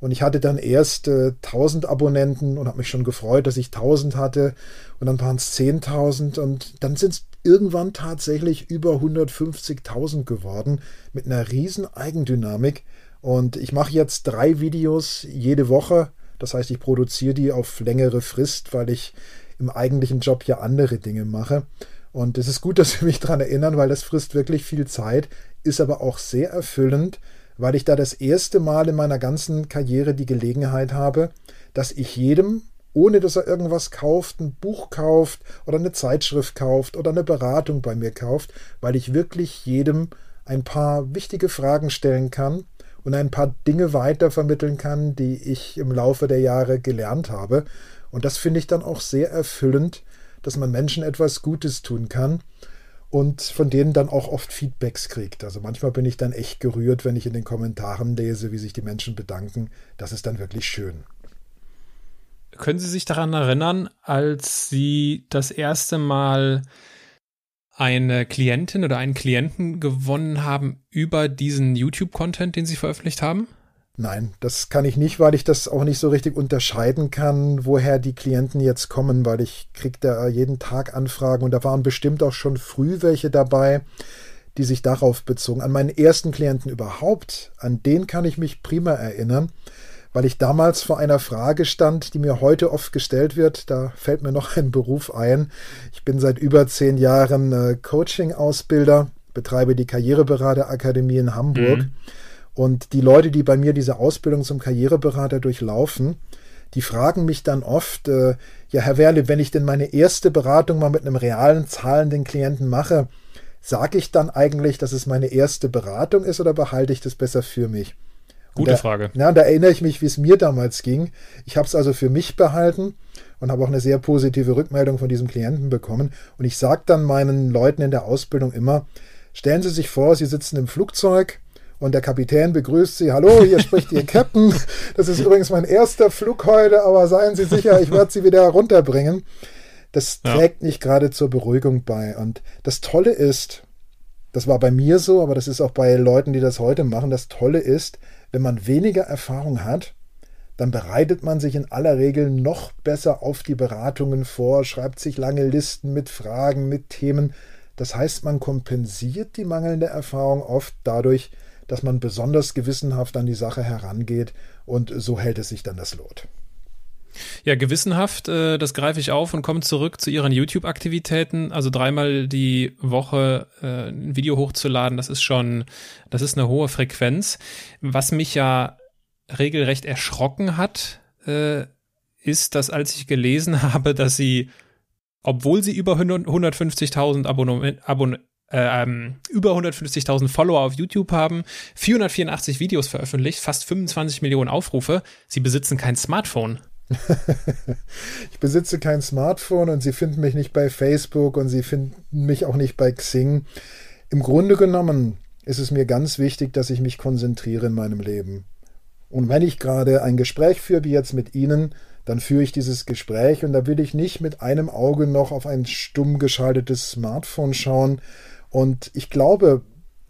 Und ich hatte dann erst äh, 1000 Abonnenten und habe mich schon gefreut, dass ich 1000 hatte. Und dann waren es 10.000 und dann sind es irgendwann tatsächlich über 150.000 geworden mit einer riesen Eigendynamik. Und ich mache jetzt drei Videos jede Woche. Das heißt, ich produziere die auf längere Frist, weil ich im eigentlichen Job ja andere Dinge mache. Und es ist gut, dass Sie mich daran erinnern, weil das frisst wirklich viel Zeit, ist aber auch sehr erfüllend, weil ich da das erste Mal in meiner ganzen Karriere die Gelegenheit habe, dass ich jedem, ohne dass er irgendwas kauft, ein Buch kauft oder eine Zeitschrift kauft oder eine Beratung bei mir kauft, weil ich wirklich jedem ein paar wichtige Fragen stellen kann und ein paar Dinge weitervermitteln kann, die ich im Laufe der Jahre gelernt habe. Und das finde ich dann auch sehr erfüllend, dass man Menschen etwas Gutes tun kann und von denen dann auch oft Feedbacks kriegt. Also manchmal bin ich dann echt gerührt, wenn ich in den Kommentaren lese, wie sich die Menschen bedanken. Das ist dann wirklich schön. Können Sie sich daran erinnern, als Sie das erste Mal eine Klientin oder einen Klienten gewonnen haben über diesen YouTube-Content, den Sie veröffentlicht haben? Nein, das kann ich nicht, weil ich das auch nicht so richtig unterscheiden kann, woher die Klienten jetzt kommen, weil ich kriege da jeden Tag Anfragen und da waren bestimmt auch schon früh welche dabei, die sich darauf bezogen. An meinen ersten Klienten überhaupt, an den kann ich mich prima erinnern, weil ich damals vor einer Frage stand, die mir heute oft gestellt wird. Da fällt mir noch ein Beruf ein. Ich bin seit über zehn Jahren äh, Coaching-Ausbilder, betreibe die Karriereberaterakademie in Hamburg. Mhm und die Leute, die bei mir diese Ausbildung zum Karriereberater durchlaufen, die fragen mich dann oft, äh, ja, Herr Werle, wenn ich denn meine erste Beratung mal mit einem realen zahlenden Klienten mache, sage ich dann eigentlich, dass es meine erste Beratung ist oder behalte ich das besser für mich? Gute da, Frage. Ja, da erinnere ich mich, wie es mir damals ging. Ich habe es also für mich behalten und habe auch eine sehr positive Rückmeldung von diesem Klienten bekommen. Und ich sage dann meinen Leuten in der Ausbildung immer, stellen Sie sich vor, Sie sitzen im Flugzeug, und der Kapitän begrüßt Sie. Hallo, hier spricht Ihr Captain. Das ist übrigens mein erster Flug heute, aber seien Sie sicher, ich werde Sie wieder runterbringen. Das trägt ja. nicht gerade zur Beruhigung bei. Und das Tolle ist, das war bei mir so, aber das ist auch bei Leuten, die das heute machen, das Tolle ist, wenn man weniger Erfahrung hat, dann bereitet man sich in aller Regel noch besser auf die Beratungen vor, schreibt sich lange Listen mit Fragen, mit Themen. Das heißt, man kompensiert die mangelnde Erfahrung oft dadurch, dass man besonders gewissenhaft an die Sache herangeht und so hält es sich dann das Lot. Ja, gewissenhaft, äh, das greife ich auf und komme zurück zu Ihren YouTube-Aktivitäten. Also dreimal die Woche äh, ein Video hochzuladen, das ist schon, das ist eine hohe Frequenz. Was mich ja regelrecht erschrocken hat, äh, ist, dass als ich gelesen <laughs> habe, dass Sie, obwohl Sie über 150.000 Abonnementen, Abon ähm, über 150.000 Follower auf YouTube haben, 484 Videos veröffentlicht, fast 25 Millionen Aufrufe. Sie besitzen kein Smartphone. <laughs> ich besitze kein Smartphone und Sie finden mich nicht bei Facebook und Sie finden mich auch nicht bei Xing. Im Grunde genommen ist es mir ganz wichtig, dass ich mich konzentriere in meinem Leben. Und wenn ich gerade ein Gespräch führe, wie jetzt mit Ihnen, dann führe ich dieses Gespräch und da will ich nicht mit einem Auge noch auf ein stumm geschaltetes Smartphone schauen. Und ich glaube,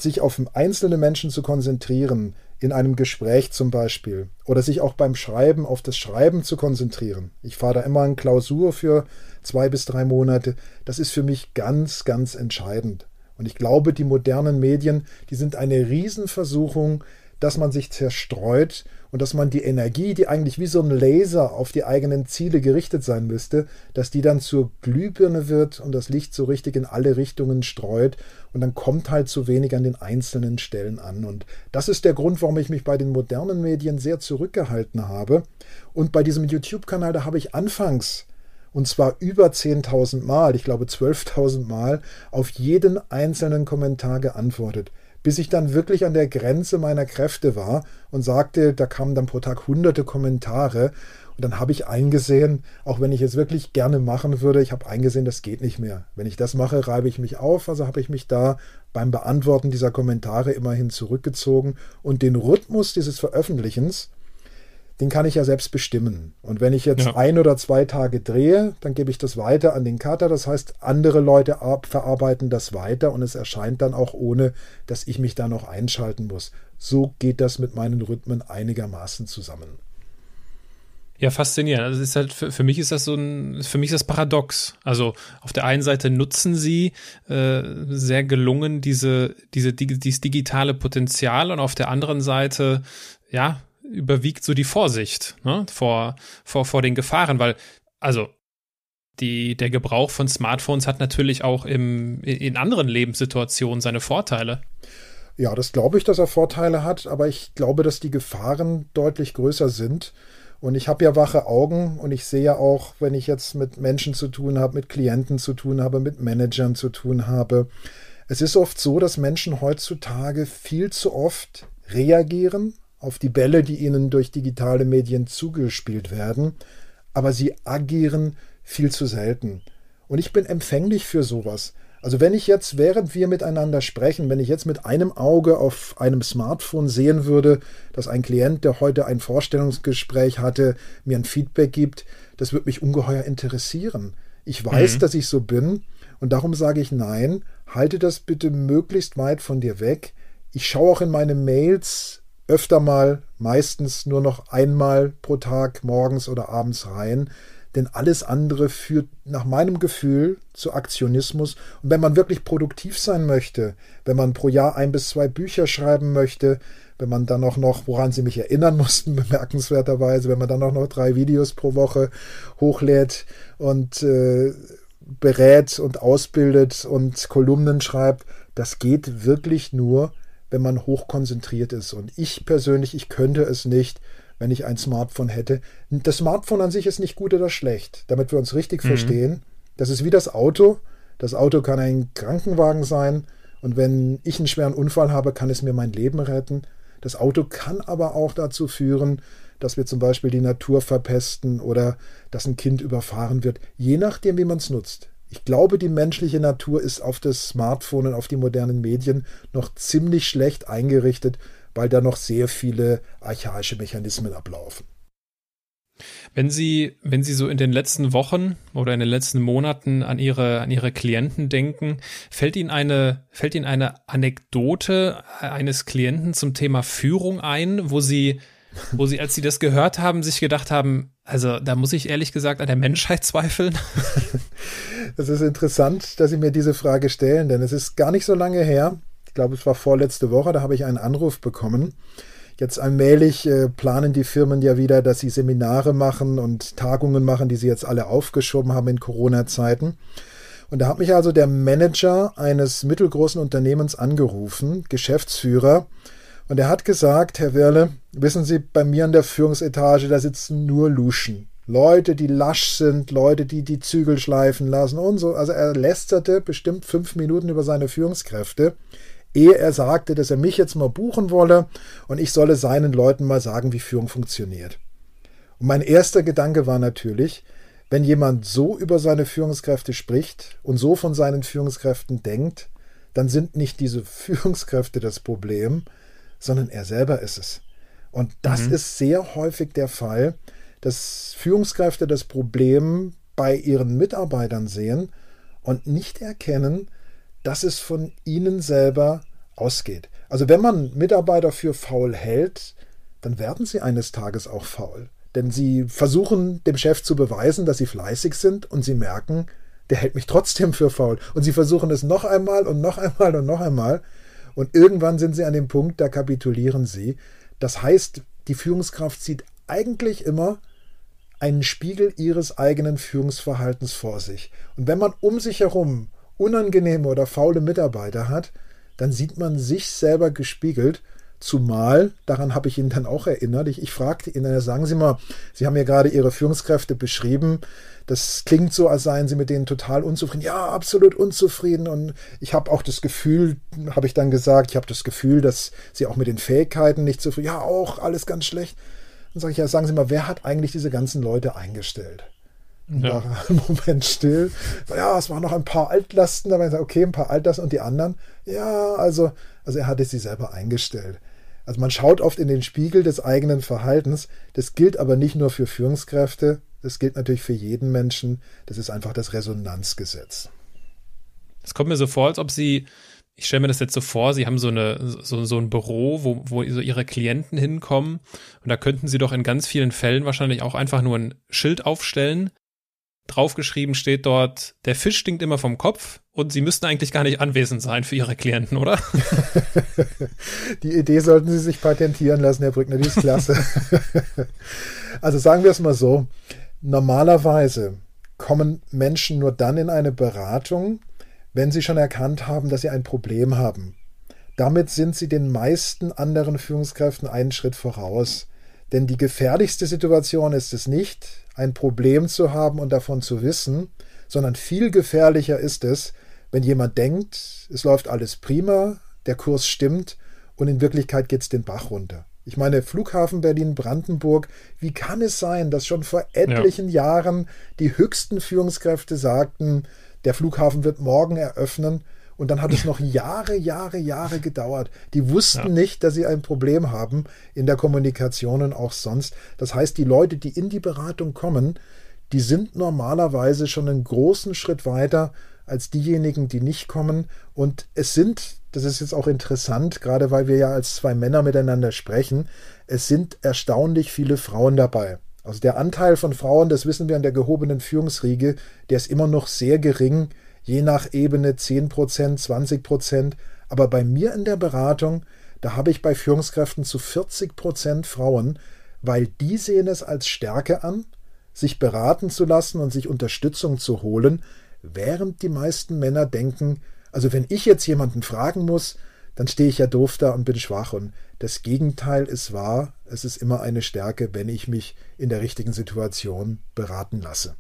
sich auf einzelne Menschen zu konzentrieren, in einem Gespräch zum Beispiel oder sich auch beim Schreiben auf das Schreiben zu konzentrieren. Ich fahre da immer eine Klausur für zwei bis drei Monate. Das ist für mich ganz, ganz entscheidend. Und ich glaube, die modernen Medien, die sind eine Riesenversuchung, dass man sich zerstreut und dass man die Energie, die eigentlich wie so ein Laser auf die eigenen Ziele gerichtet sein müsste, dass die dann zur Glühbirne wird und das Licht so richtig in alle Richtungen streut und dann kommt halt zu wenig an den einzelnen Stellen an. Und das ist der Grund, warum ich mich bei den modernen Medien sehr zurückgehalten habe. Und bei diesem YouTube-Kanal, da habe ich anfangs und zwar über 10.000 Mal, ich glaube 12.000 Mal, auf jeden einzelnen Kommentar geantwortet bis ich dann wirklich an der Grenze meiner Kräfte war und sagte, da kamen dann pro Tag hunderte Kommentare. Und dann habe ich eingesehen, auch wenn ich es wirklich gerne machen würde, ich habe eingesehen, das geht nicht mehr. Wenn ich das mache, reibe ich mich auf. Also habe ich mich da beim Beantworten dieser Kommentare immerhin zurückgezogen und den Rhythmus dieses Veröffentlichens, den kann ich ja selbst bestimmen. Und wenn ich jetzt ja. ein oder zwei Tage drehe, dann gebe ich das weiter an den Cutter. Das heißt, andere Leute verarbeiten das weiter und es erscheint dann auch ohne, dass ich mich da noch einschalten muss. So geht das mit meinen Rhythmen einigermaßen zusammen. Ja, faszinierend. Also ist halt für, für, mich ist das so ein, für mich ist das paradox. Also auf der einen Seite nutzen sie äh, sehr gelungen diese, diese, dieses digitale Potenzial und auf der anderen Seite, ja, überwiegt so die Vorsicht ne, vor, vor, vor den Gefahren, weil, also die, der Gebrauch von Smartphones hat natürlich auch im, in anderen Lebenssituationen seine Vorteile. Ja, das glaube ich, dass er Vorteile hat, aber ich glaube, dass die Gefahren deutlich größer sind. Und ich habe ja wache Augen und ich sehe ja auch, wenn ich jetzt mit Menschen zu tun habe, mit Klienten zu tun habe, mit Managern zu tun habe. Es ist oft so, dass Menschen heutzutage viel zu oft reagieren auf die Bälle, die ihnen durch digitale Medien zugespielt werden, aber sie agieren viel zu selten. Und ich bin empfänglich für sowas. Also wenn ich jetzt, während wir miteinander sprechen, wenn ich jetzt mit einem Auge auf einem Smartphone sehen würde, dass ein Klient, der heute ein Vorstellungsgespräch hatte, mir ein Feedback gibt, das würde mich ungeheuer interessieren. Ich weiß, mhm. dass ich so bin und darum sage ich nein, halte das bitte möglichst weit von dir weg. Ich schaue auch in meine Mails öfter mal, meistens nur noch einmal pro Tag morgens oder abends rein. Denn alles andere führt nach meinem Gefühl zu Aktionismus. Und wenn man wirklich produktiv sein möchte, wenn man pro Jahr ein bis zwei Bücher schreiben möchte, wenn man dann auch noch, woran Sie mich erinnern <laughs> mussten, bemerkenswerterweise, wenn man dann auch noch drei Videos pro Woche hochlädt und äh, berät und ausbildet und Kolumnen schreibt, das geht wirklich nur, wenn man hochkonzentriert ist. Und ich persönlich, ich könnte es nicht, wenn ich ein Smartphone hätte. Das Smartphone an sich ist nicht gut oder schlecht, damit wir uns richtig mhm. verstehen. Das ist wie das Auto. Das Auto kann ein Krankenwagen sein und wenn ich einen schweren Unfall habe, kann es mir mein Leben retten. Das Auto kann aber auch dazu führen, dass wir zum Beispiel die Natur verpesten oder dass ein Kind überfahren wird, je nachdem, wie man es nutzt. Ich glaube, die menschliche Natur ist auf das Smartphone und auf die modernen Medien noch ziemlich schlecht eingerichtet, weil da noch sehr viele archaische Mechanismen ablaufen. Wenn Sie, wenn Sie so in den letzten Wochen oder in den letzten Monaten an Ihre, an Ihre Klienten denken, fällt Ihnen eine, fällt Ihnen eine Anekdote eines Klienten zum Thema Führung ein, wo Sie, wo Sie, als Sie das gehört haben, sich gedacht haben, also da muss ich ehrlich gesagt an der Menschheit zweifeln? <laughs> Es ist interessant, dass Sie mir diese Frage stellen, denn es ist gar nicht so lange her. Ich glaube, es war vorletzte Woche, da habe ich einen Anruf bekommen Jetzt allmählich äh, planen die Firmen ja wieder, dass sie Seminare machen und Tagungen machen, die sie jetzt alle aufgeschoben haben in Corona-Zeiten. Und da hat mich also der Manager eines mittelgroßen Unternehmens angerufen, Geschäftsführer, und er hat gesagt, Herr Werle, wissen Sie, bei mir an der Führungsetage, da sitzen nur Luschen. Leute, die lasch sind, Leute, die die Zügel schleifen lassen und so. Also er lästerte bestimmt fünf Minuten über seine Führungskräfte ehe er sagte, dass er mich jetzt mal buchen wolle und ich solle seinen Leuten mal sagen, wie Führung funktioniert. Und mein erster Gedanke war natürlich, wenn jemand so über seine Führungskräfte spricht und so von seinen Führungskräften denkt, dann sind nicht diese <laughs> Führungskräfte das Problem, sondern er selber ist es. Und das mhm. ist sehr häufig der Fall, dass Führungskräfte das Problem bei ihren Mitarbeitern sehen und nicht erkennen, dass es von ihnen selber ausgeht. Also wenn man Mitarbeiter für faul hält, dann werden sie eines Tages auch faul. Denn sie versuchen dem Chef zu beweisen, dass sie fleißig sind und sie merken, der hält mich trotzdem für faul. Und sie versuchen es noch einmal und noch einmal und noch einmal. Und irgendwann sind sie an dem Punkt, da kapitulieren sie. Das heißt, die Führungskraft sieht eigentlich immer einen Spiegel ihres eigenen Führungsverhaltens vor sich. Und wenn man um sich herum unangenehme oder faule Mitarbeiter hat, dann sieht man sich selber gespiegelt. Zumal, daran habe ich ihn dann auch erinnert, ich, ich fragte ihn, sagen Sie mal, Sie haben ja gerade Ihre Führungskräfte beschrieben, das klingt so, als seien Sie mit denen total unzufrieden. Ja, absolut unzufrieden. Und ich habe auch das Gefühl, habe ich dann gesagt, ich habe das Gefühl, dass Sie auch mit den Fähigkeiten nicht zufrieden Ja, auch alles ganz schlecht. Dann sage ich, ja, sagen Sie mal, wer hat eigentlich diese ganzen Leute eingestellt? ja. war ein <laughs> Moment still. Ja, es waren noch ein paar Altlasten, da war ich gesagt, okay, ein paar Altlasten und die anderen. Ja, also, also er hatte sie selber eingestellt. Also man schaut oft in den Spiegel des eigenen Verhaltens. Das gilt aber nicht nur für Führungskräfte, das gilt natürlich für jeden Menschen. Das ist einfach das Resonanzgesetz. Es kommt mir so vor, als ob Sie, ich stelle mir das jetzt so vor, Sie haben so, eine, so, so ein Büro, wo, wo so Ihre Klienten hinkommen und da könnten Sie doch in ganz vielen Fällen wahrscheinlich auch einfach nur ein Schild aufstellen, draufgeschrieben steht dort, der Fisch stinkt immer vom Kopf und Sie müssten eigentlich gar nicht anwesend sein für Ihre Klienten, oder? <laughs> die Idee sollten Sie sich patentieren lassen, Herr Brückner, die ist klasse. <laughs> also sagen wir es mal so, normalerweise kommen Menschen nur dann in eine Beratung, wenn sie schon erkannt haben, dass sie ein Problem haben. Damit sind sie den meisten anderen Führungskräften einen Schritt voraus. Denn die gefährlichste Situation ist es nicht, ein Problem zu haben und davon zu wissen, sondern viel gefährlicher ist es, wenn jemand denkt, es läuft alles prima, der Kurs stimmt und in Wirklichkeit geht es den Bach runter. Ich meine, Flughafen Berlin-Brandenburg, wie kann es sein, dass schon vor etlichen ja. Jahren die höchsten Führungskräfte sagten, der Flughafen wird morgen eröffnen und dann hat es noch Jahre, Jahre, Jahre gedauert. Die wussten ja. nicht, dass sie ein Problem haben in der Kommunikation und auch sonst. Das heißt, die Leute, die in die Beratung kommen, die sind normalerweise schon einen großen Schritt weiter als diejenigen, die nicht kommen. Und es sind, das ist jetzt auch interessant, gerade weil wir ja als zwei Männer miteinander sprechen, es sind erstaunlich viele Frauen dabei. Also der Anteil von Frauen, das wissen wir an der gehobenen Führungsriege, der ist immer noch sehr gering je nach Ebene 10% 20% Aber bei mir in der Beratung, da habe ich bei Führungskräften zu 40% Frauen, weil die sehen es als Stärke an, sich beraten zu lassen und sich Unterstützung zu holen, während die meisten Männer denken, also wenn ich jetzt jemanden fragen muss, dann stehe ich ja doof da und bin schwach. Und das Gegenteil ist wahr. Es ist immer eine Stärke, wenn ich mich in der richtigen Situation beraten lasse.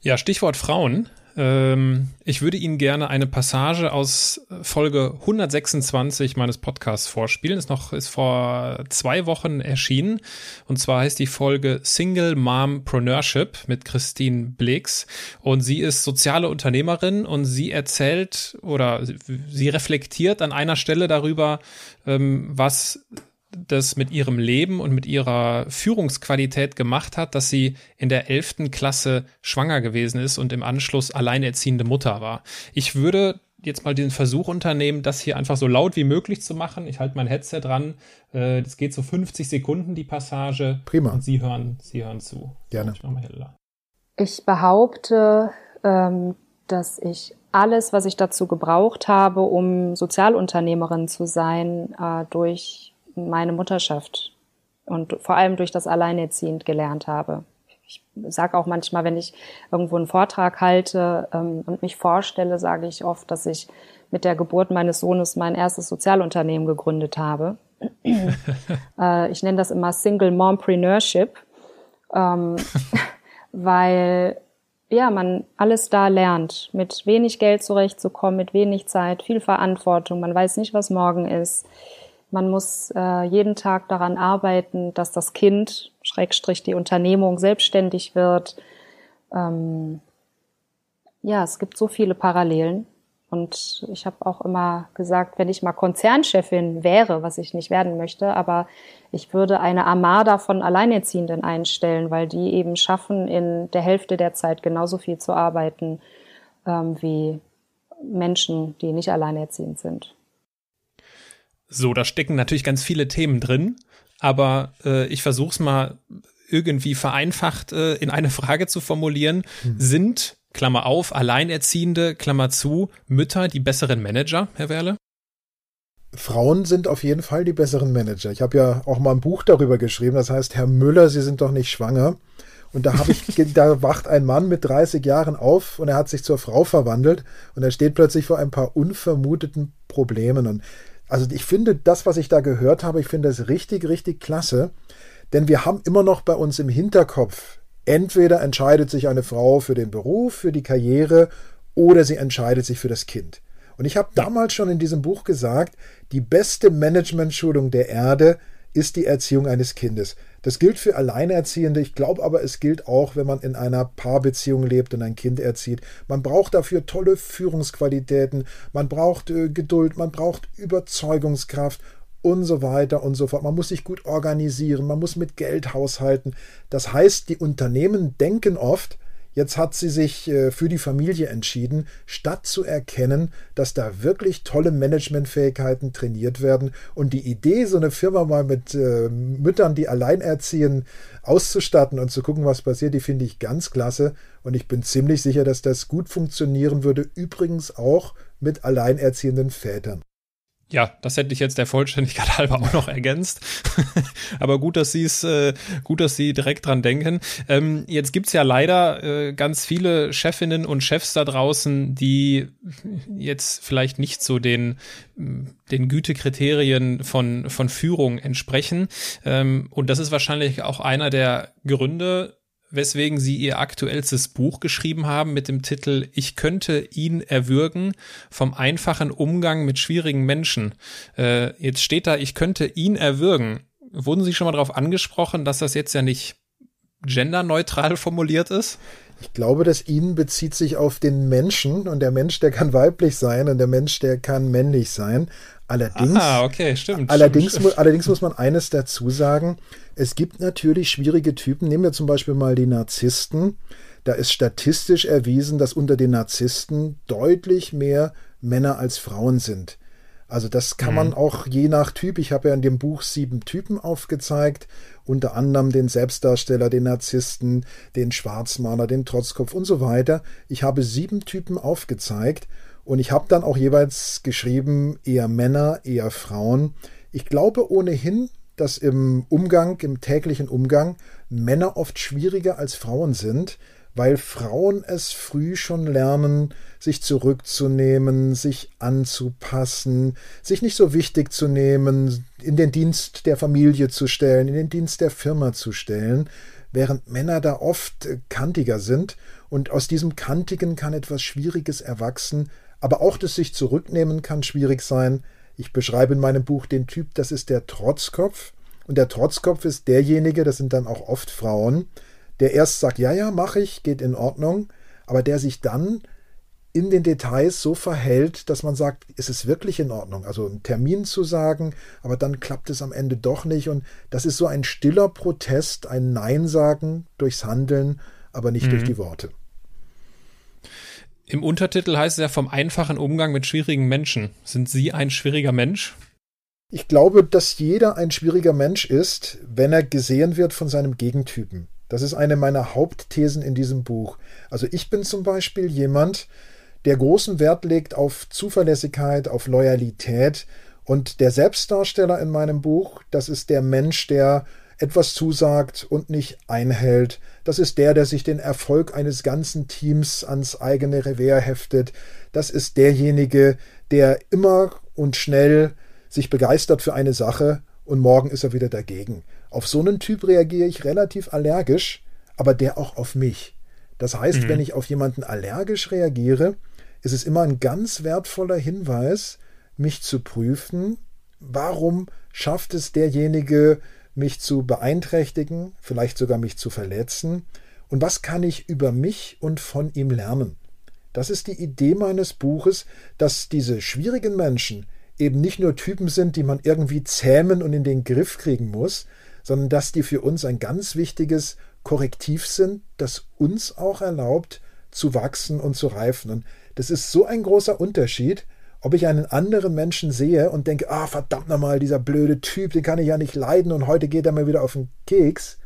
Ja, Stichwort Frauen. Ähm, ich würde Ihnen gerne eine Passage aus Folge 126 meines Podcasts vorspielen. Ist noch, ist vor zwei Wochen erschienen. Und zwar heißt die Folge Single Mom Preneurship mit Christine Blix. Und sie ist soziale Unternehmerin und sie erzählt oder sie reflektiert an einer Stelle darüber, ähm, was das mit ihrem Leben und mit ihrer Führungsqualität gemacht hat, dass sie in der elften Klasse schwanger gewesen ist und im Anschluss alleinerziehende Mutter war. Ich würde jetzt mal den Versuch unternehmen, das hier einfach so laut wie möglich zu machen. Ich halte mein Headset dran. Äh, das geht so 50 Sekunden, die Passage. Prima. Und Sie hören, Sie hören zu. Gerne. Ich, mal ich behaupte, ähm, dass ich alles, was ich dazu gebraucht habe, um Sozialunternehmerin zu sein, äh, durch meine Mutterschaft und vor allem durch das Alleinerziehend gelernt habe. Ich sage auch manchmal, wenn ich irgendwo einen Vortrag halte ähm, und mich vorstelle, sage ich oft, dass ich mit der Geburt meines Sohnes mein erstes Sozialunternehmen gegründet habe. <laughs> äh, ich nenne das immer Single Mompreneurship, ähm, <laughs> weil ja, man alles da lernt, mit wenig Geld zurechtzukommen, mit wenig Zeit, viel Verantwortung, man weiß nicht, was morgen ist. Man muss äh, jeden Tag daran arbeiten, dass das Kind, Schrägstrich die Unternehmung, selbstständig wird. Ähm, ja, es gibt so viele Parallelen. Und ich habe auch immer gesagt, wenn ich mal Konzernchefin wäre, was ich nicht werden möchte, aber ich würde eine Armada von Alleinerziehenden einstellen, weil die eben schaffen, in der Hälfte der Zeit genauso viel zu arbeiten ähm, wie Menschen, die nicht alleinerziehend sind. So, da stecken natürlich ganz viele Themen drin, aber äh, ich versuche es mal irgendwie vereinfacht äh, in eine Frage zu formulieren. Hm. Sind, Klammer auf, Alleinerziehende, Klammer zu, Mütter die besseren Manager, Herr Werle? Frauen sind auf jeden Fall die besseren Manager. Ich habe ja auch mal ein Buch darüber geschrieben, das heißt, Herr Müller, Sie sind doch nicht schwanger. Und da habe ich, da wacht ein Mann mit 30 Jahren auf und er hat sich zur Frau verwandelt und er steht plötzlich vor ein paar unvermuteten Problemen. Und also ich finde das, was ich da gehört habe, ich finde das richtig, richtig klasse. Denn wir haben immer noch bei uns im Hinterkopf, entweder entscheidet sich eine Frau für den Beruf, für die Karriere oder sie entscheidet sich für das Kind. Und ich habe damals schon in diesem Buch gesagt, die beste Managementschulung der Erde ist die Erziehung eines Kindes. Das gilt für Alleinerziehende. Ich glaube aber, es gilt auch, wenn man in einer Paarbeziehung lebt und ein Kind erzieht. Man braucht dafür tolle Führungsqualitäten, man braucht äh, Geduld, man braucht Überzeugungskraft und so weiter und so fort. Man muss sich gut organisieren, man muss mit Geld haushalten. Das heißt, die Unternehmen denken oft, Jetzt hat sie sich äh, für die Familie entschieden, statt zu erkennen, dass da wirklich tolle Managementfähigkeiten trainiert werden. Und die Idee, so eine Firma mal mit äh, Müttern, die allein erziehen, auszustatten und zu gucken, was passiert, die finde ich ganz klasse. Und ich bin ziemlich sicher, dass das gut funktionieren würde. Übrigens auch mit alleinerziehenden Vätern. Ja, das hätte ich jetzt der Vollständigkeit <laughs> halber auch noch ergänzt. <laughs> Aber gut, dass Sie es, äh, gut, dass Sie direkt dran denken. Ähm, jetzt gibt's ja leider äh, ganz viele Chefinnen und Chefs da draußen, die jetzt vielleicht nicht so den, den Gütekriterien von, von Führung entsprechen. Ähm, und das ist wahrscheinlich auch einer der Gründe, weswegen sie ihr aktuellstes Buch geschrieben haben mit dem Titel Ich könnte ihn erwürgen vom einfachen Umgang mit schwierigen Menschen. Äh, jetzt steht da, ich könnte ihn erwürgen. Wurden Sie schon mal darauf angesprochen, dass das jetzt ja nicht genderneutral formuliert ist? Ich glaube, das ihn bezieht sich auf den Menschen und der Mensch, der kann weiblich sein und der Mensch, der kann männlich sein. Allerdings, ah, okay, stimmt, allerdings, stimmt, stimmt. allerdings muss man eines dazu sagen. Es gibt natürlich schwierige Typen. Nehmen wir zum Beispiel mal die Narzissten. Da ist statistisch erwiesen, dass unter den Narzissten deutlich mehr Männer als Frauen sind. Also das kann mhm. man auch je nach Typ. Ich habe ja in dem Buch sieben Typen aufgezeigt, unter anderem den Selbstdarsteller, den Narzissten, den Schwarzmaler, den Trotzkopf und so weiter. Ich habe sieben Typen aufgezeigt und ich habe dann auch jeweils geschrieben, eher Männer, eher Frauen. Ich glaube ohnehin, dass im Umgang, im täglichen Umgang, Männer oft schwieriger als Frauen sind, weil Frauen es früh schon lernen, sich zurückzunehmen, sich anzupassen, sich nicht so wichtig zu nehmen, in den Dienst der Familie zu stellen, in den Dienst der Firma zu stellen, während Männer da oft kantiger sind und aus diesem Kantigen kann etwas Schwieriges erwachsen, aber auch das sich zurücknehmen kann schwierig sein. Ich beschreibe in meinem Buch den Typ, das ist der Trotzkopf. Und der Trotzkopf ist derjenige, das sind dann auch oft Frauen, der erst sagt, ja, ja, mache ich, geht in Ordnung, aber der sich dann in den Details so verhält, dass man sagt, ist es wirklich in Ordnung? Also einen Termin zu sagen, aber dann klappt es am Ende doch nicht. Und das ist so ein stiller Protest, ein Nein sagen durchs Handeln, aber nicht mhm. durch die Worte. Im Untertitel heißt es ja vom einfachen Umgang mit schwierigen Menschen. Sind Sie ein schwieriger Mensch? Ich glaube, dass jeder ein schwieriger Mensch ist, wenn er gesehen wird von seinem Gegentypen. Das ist eine meiner Hauptthesen in diesem Buch. Also ich bin zum Beispiel jemand, der großen Wert legt auf Zuverlässigkeit, auf Loyalität. Und der Selbstdarsteller in meinem Buch, das ist der Mensch, der etwas zusagt und nicht einhält. Das ist der, der sich den Erfolg eines ganzen Teams ans eigene Revier heftet. Das ist derjenige, der immer und schnell sich begeistert für eine Sache und morgen ist er wieder dagegen. Auf so einen Typ reagiere ich relativ allergisch, aber der auch auf mich. Das heißt, mhm. wenn ich auf jemanden allergisch reagiere, ist es immer ein ganz wertvoller Hinweis, mich zu prüfen, warum schafft es derjenige, mich zu beeinträchtigen, vielleicht sogar mich zu verletzen, und was kann ich über mich und von ihm lernen. Das ist die Idee meines Buches, dass diese schwierigen Menschen eben nicht nur Typen sind, die man irgendwie zähmen und in den Griff kriegen muss, sondern dass die für uns ein ganz wichtiges Korrektiv sind, das uns auch erlaubt, zu wachsen und zu reifen. Und das ist so ein großer Unterschied, ob ich einen anderen Menschen sehe und denke, ah, verdammt nochmal, dieser blöde Typ, den kann ich ja nicht leiden und heute geht er mir wieder auf den Keks,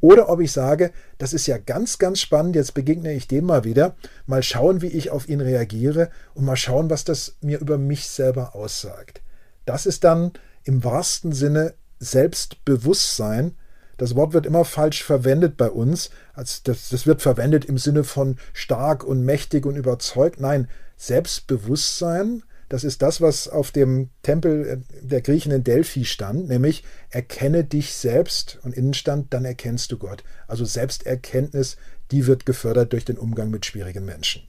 oder ob ich sage, das ist ja ganz, ganz spannend, jetzt begegne ich dem mal wieder, mal schauen, wie ich auf ihn reagiere und mal schauen, was das mir über mich selber aussagt. Das ist dann im wahrsten Sinne Selbstbewusstsein. Das Wort wird immer falsch verwendet bei uns. das, das wird verwendet im Sinne von stark und mächtig und überzeugt. Nein, Selbstbewusstsein das ist das, was auf dem Tempel der Griechen in Delphi stand, nämlich erkenne dich selbst und innen stand, dann erkennst du Gott. Also Selbsterkenntnis, die wird gefördert durch den Umgang mit schwierigen Menschen.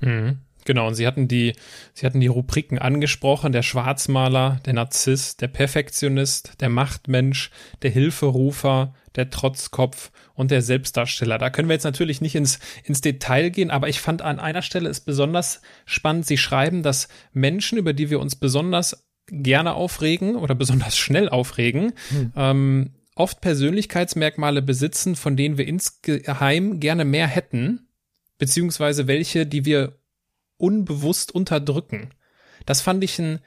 Mhm. Genau, und Sie hatten die, Sie hatten die Rubriken angesprochen, der Schwarzmaler, der Narzisst, der Perfektionist, der Machtmensch, der Hilferufer, der Trotzkopf und der Selbstdarsteller. Da können wir jetzt natürlich nicht ins, ins Detail gehen, aber ich fand an einer Stelle ist besonders spannend. Sie schreiben, dass Menschen, über die wir uns besonders gerne aufregen oder besonders schnell aufregen, hm. ähm, oft Persönlichkeitsmerkmale besitzen, von denen wir insgeheim gerne mehr hätten, beziehungsweise welche, die wir unbewusst unterdrücken. Das fand ich einen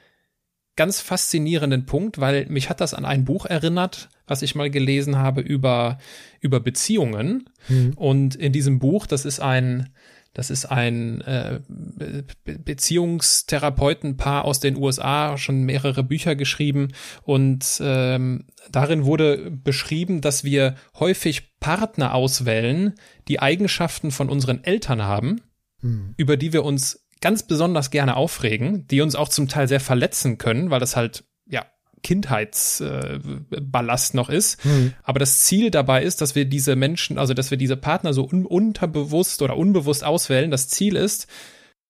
ganz faszinierenden Punkt, weil mich hat das an ein Buch erinnert, was ich mal gelesen habe über, über Beziehungen. Mhm. Und in diesem Buch, das ist ein, das ist ein äh, Be Beziehungstherapeutenpaar aus den USA, schon mehrere Bücher geschrieben. Und ähm, darin wurde beschrieben, dass wir häufig Partner auswählen, die Eigenschaften von unseren Eltern haben, mhm. über die wir uns ganz besonders gerne aufregen, die uns auch zum Teil sehr verletzen können, weil das halt ja Kindheitsballast äh, noch ist. Mhm. Aber das Ziel dabei ist, dass wir diese Menschen, also dass wir diese Partner so un unterbewusst oder unbewusst auswählen. Das Ziel ist,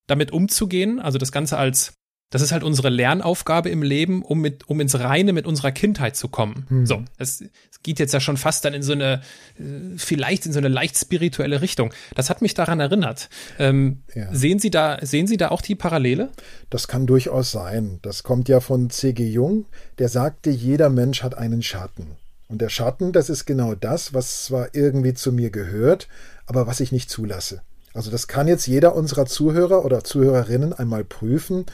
damit umzugehen, also das Ganze als das ist halt unsere Lernaufgabe im Leben, um mit, um ins Reine mit unserer Kindheit zu kommen. Hm. So, es, es geht jetzt ja schon fast dann in so eine, äh, vielleicht in so eine leicht spirituelle Richtung. Das hat mich daran erinnert. Ähm, ja. Sehen Sie da, sehen Sie da auch die Parallele? Das kann durchaus sein. Das kommt ja von C.G. Jung, der sagte, jeder Mensch hat einen Schatten. Und der Schatten, das ist genau das, was zwar irgendwie zu mir gehört, aber was ich nicht zulasse. Also das kann jetzt jeder unserer Zuhörer oder Zuhörerinnen einmal prüfen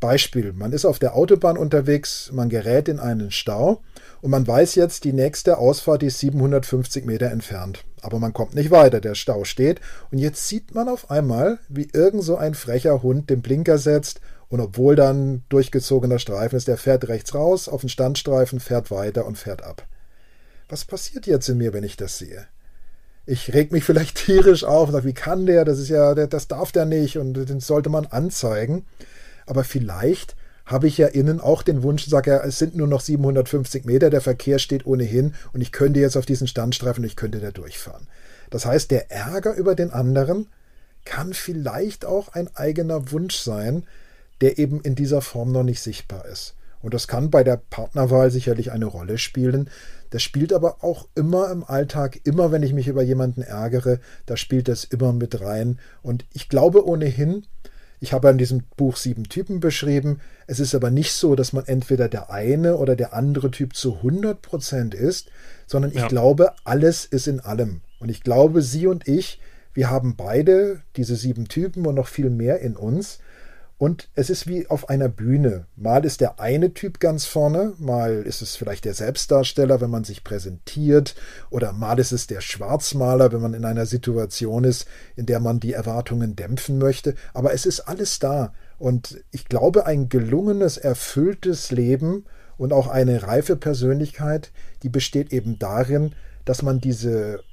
Beispiel, man ist auf der Autobahn unterwegs, man gerät in einen Stau und man weiß jetzt, die nächste Ausfahrt ist 750 Meter entfernt. Aber man kommt nicht weiter, der Stau steht und jetzt sieht man auf einmal, wie irgend so ein frecher Hund den Blinker setzt und obwohl dann durchgezogener Streifen ist, der fährt rechts raus auf den Standstreifen, fährt weiter und fährt ab. Was passiert jetzt in mir, wenn ich das sehe? Ich reg mich vielleicht <laughs> tierisch auf und sage, wie kann der? Das ist ja, das darf der nicht und den sollte man anzeigen aber vielleicht habe ich ja innen auch den Wunsch, sage ja, es sind nur noch 750 Meter, der Verkehr steht ohnehin und ich könnte jetzt auf diesen Standstreifen ich könnte da durchfahren. Das heißt, der Ärger über den anderen kann vielleicht auch ein eigener Wunsch sein, der eben in dieser Form noch nicht sichtbar ist. Und das kann bei der Partnerwahl sicherlich eine Rolle spielen. Das spielt aber auch immer im Alltag, immer wenn ich mich über jemanden ärgere, da spielt das immer mit rein. Und ich glaube ohnehin, ich habe in diesem Buch sieben Typen beschrieben. Es ist aber nicht so, dass man entweder der eine oder der andere Typ zu 100 Prozent ist, sondern ich ja. glaube, alles ist in allem. Und ich glaube, Sie und ich, wir haben beide diese sieben Typen und noch viel mehr in uns. Und es ist wie auf einer Bühne. Mal ist der eine Typ ganz vorne, mal ist es vielleicht der Selbstdarsteller, wenn man sich präsentiert, oder mal ist es der Schwarzmaler, wenn man in einer Situation ist, in der man die Erwartungen dämpfen möchte. Aber es ist alles da. Und ich glaube, ein gelungenes, erfülltes Leben und auch eine reife Persönlichkeit, die besteht eben darin, dass man diese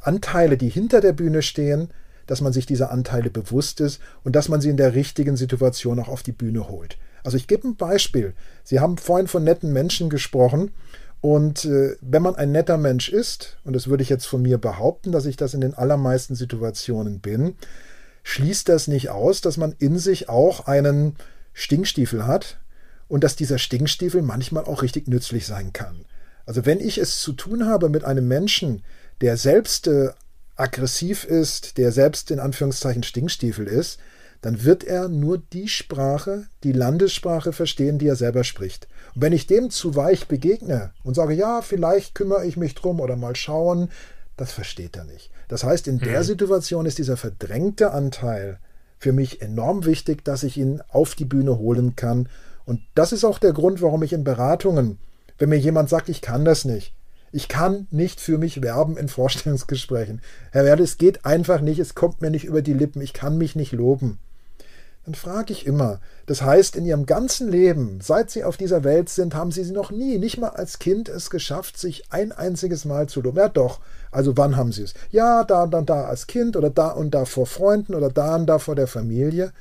Anteile, die hinter der Bühne stehen, dass man sich dieser Anteile bewusst ist und dass man sie in der richtigen Situation auch auf die Bühne holt. Also ich gebe ein Beispiel. Sie haben vorhin von netten Menschen gesprochen. Und äh, wenn man ein netter Mensch ist, und das würde ich jetzt von mir behaupten, dass ich das in den allermeisten Situationen bin, schließt das nicht aus, dass man in sich auch einen Stinkstiefel hat und dass dieser Stinkstiefel manchmal auch richtig nützlich sein kann. Also wenn ich es zu tun habe mit einem Menschen, der selbst äh, aggressiv ist, der selbst in Anführungszeichen Stinkstiefel ist, dann wird er nur die Sprache, die Landessprache verstehen, die er selber spricht. Und wenn ich dem zu weich begegne und sage, ja, vielleicht kümmere ich mich drum oder mal schauen, das versteht er nicht. Das heißt, in der mhm. Situation ist dieser verdrängte Anteil für mich enorm wichtig, dass ich ihn auf die Bühne holen kann. Und das ist auch der Grund, warum ich in Beratungen, wenn mir jemand sagt, ich kann das nicht, ich kann nicht für mich werben in Vorstellungsgesprächen. Herr Werde, es geht einfach nicht, es kommt mir nicht über die Lippen, ich kann mich nicht loben. Dann frage ich immer, das heißt, in Ihrem ganzen Leben, seit Sie auf dieser Welt sind, haben Sie noch nie, nicht mal als Kind, es geschafft, sich ein einziges Mal zu loben. Ja doch, also wann haben Sie es? Ja, da und dann da als Kind oder da und da vor Freunden oder da und da vor der Familie.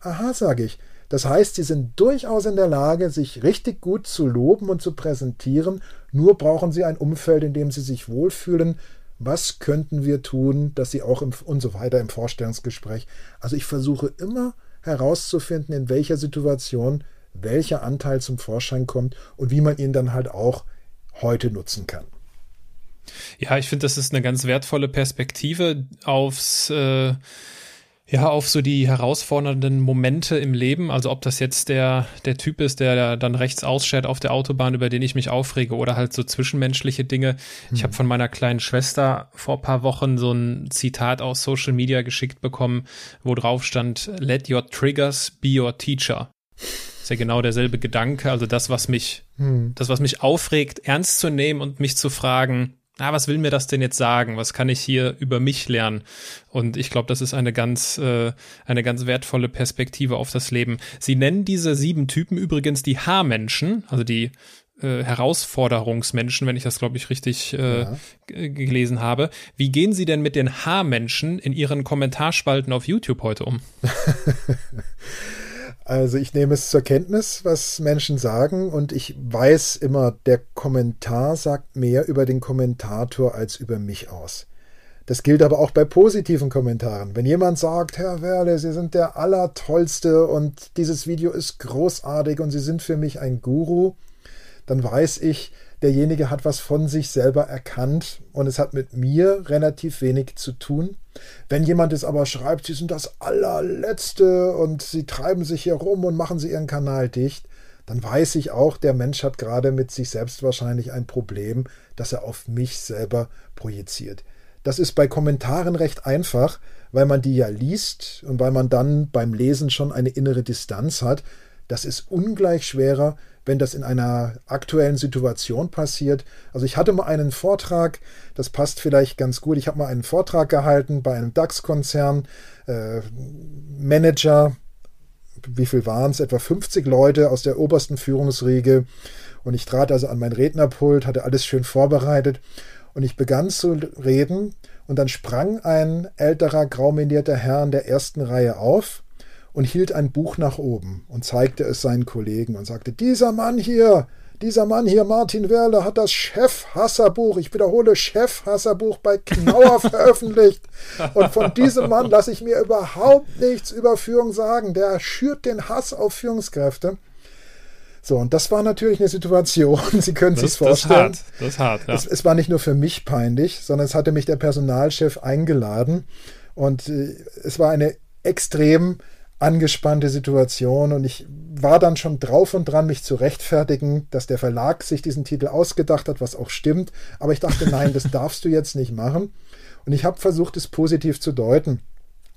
Aha, sage ich, das heißt, sie sind durchaus in der Lage, sich richtig gut zu loben und zu präsentieren, nur brauchen sie ein Umfeld, in dem sie sich wohlfühlen. Was könnten wir tun, dass sie auch im, und so weiter im Vorstellungsgespräch. Also ich versuche immer herauszufinden, in welcher Situation welcher Anteil zum Vorschein kommt und wie man ihn dann halt auch heute nutzen kann. Ja, ich finde, das ist eine ganz wertvolle Perspektive aufs äh ja, auf so die herausfordernden Momente im Leben, also ob das jetzt der, der Typ ist, der dann rechts ausschert auf der Autobahn, über den ich mich aufrege, oder halt so zwischenmenschliche Dinge. Mhm. Ich habe von meiner kleinen Schwester vor paar Wochen so ein Zitat aus Social Media geschickt bekommen, wo drauf stand, let your triggers be your teacher. ist ja genau derselbe Gedanke, also das, was mich, mhm. das, was mich aufregt, ernst zu nehmen und mich zu fragen, ah, was will mir das denn jetzt sagen? Was kann ich hier über mich lernen? Und ich glaube, das ist eine ganz, äh, eine ganz wertvolle Perspektive auf das Leben. Sie nennen diese sieben Typen übrigens die Haarmenschen, also die äh, Herausforderungsmenschen, wenn ich das, glaube ich, richtig äh, ja. gelesen habe. Wie gehen Sie denn mit den Haarmenschen in Ihren Kommentarspalten auf YouTube heute um? <laughs> Also ich nehme es zur Kenntnis, was Menschen sagen und ich weiß immer, der Kommentar sagt mehr über den Kommentator als über mich aus. Das gilt aber auch bei positiven Kommentaren. Wenn jemand sagt, Herr Werle, Sie sind der Allertollste und dieses Video ist großartig und Sie sind für mich ein Guru, dann weiß ich, derjenige hat was von sich selber erkannt und es hat mit mir relativ wenig zu tun. Wenn jemand es aber schreibt, sie sind das allerletzte und sie treiben sich hier rum und machen sie ihren Kanal dicht, dann weiß ich auch, der Mensch hat gerade mit sich selbst wahrscheinlich ein Problem, das er auf mich selber projiziert. Das ist bei Kommentaren recht einfach, weil man die ja liest und weil man dann beim Lesen schon eine innere Distanz hat. Das ist ungleich schwerer, wenn das in einer aktuellen Situation passiert. Also ich hatte mal einen Vortrag, das passt vielleicht ganz gut. Ich habe mal einen Vortrag gehalten bei einem DAX-Konzern, äh, Manager, wie viel waren es? Etwa 50 Leute aus der obersten Führungsriege. Und ich trat also an mein Rednerpult, hatte alles schön vorbereitet. Und ich begann zu reden und dann sprang ein älterer, grauminierter Herr in der ersten Reihe auf und hielt ein Buch nach oben und zeigte es seinen Kollegen und sagte, dieser Mann hier, dieser Mann hier, Martin Werle, hat das Chefhasserbuch, ich wiederhole, Chefhasserbuch bei Knauer <laughs> veröffentlicht. Und von diesem Mann lasse ich mir überhaupt nichts über Führung sagen. Der schürt den Hass auf Führungskräfte. So, und das war natürlich eine Situation, <laughs> Sie können sich vorstellen. Das ist hart, das ist hart, ja. Es, es, war nicht nur für mich peinlich, sondern es hatte mich der Personalchef eingeladen und äh, es war eine extrem angespannte Situation und ich war dann schon drauf und dran, mich zu rechtfertigen, dass der Verlag sich diesen Titel ausgedacht hat, was auch stimmt. Aber ich dachte, nein, das darfst du jetzt nicht machen. Und ich habe versucht, es positiv zu deuten.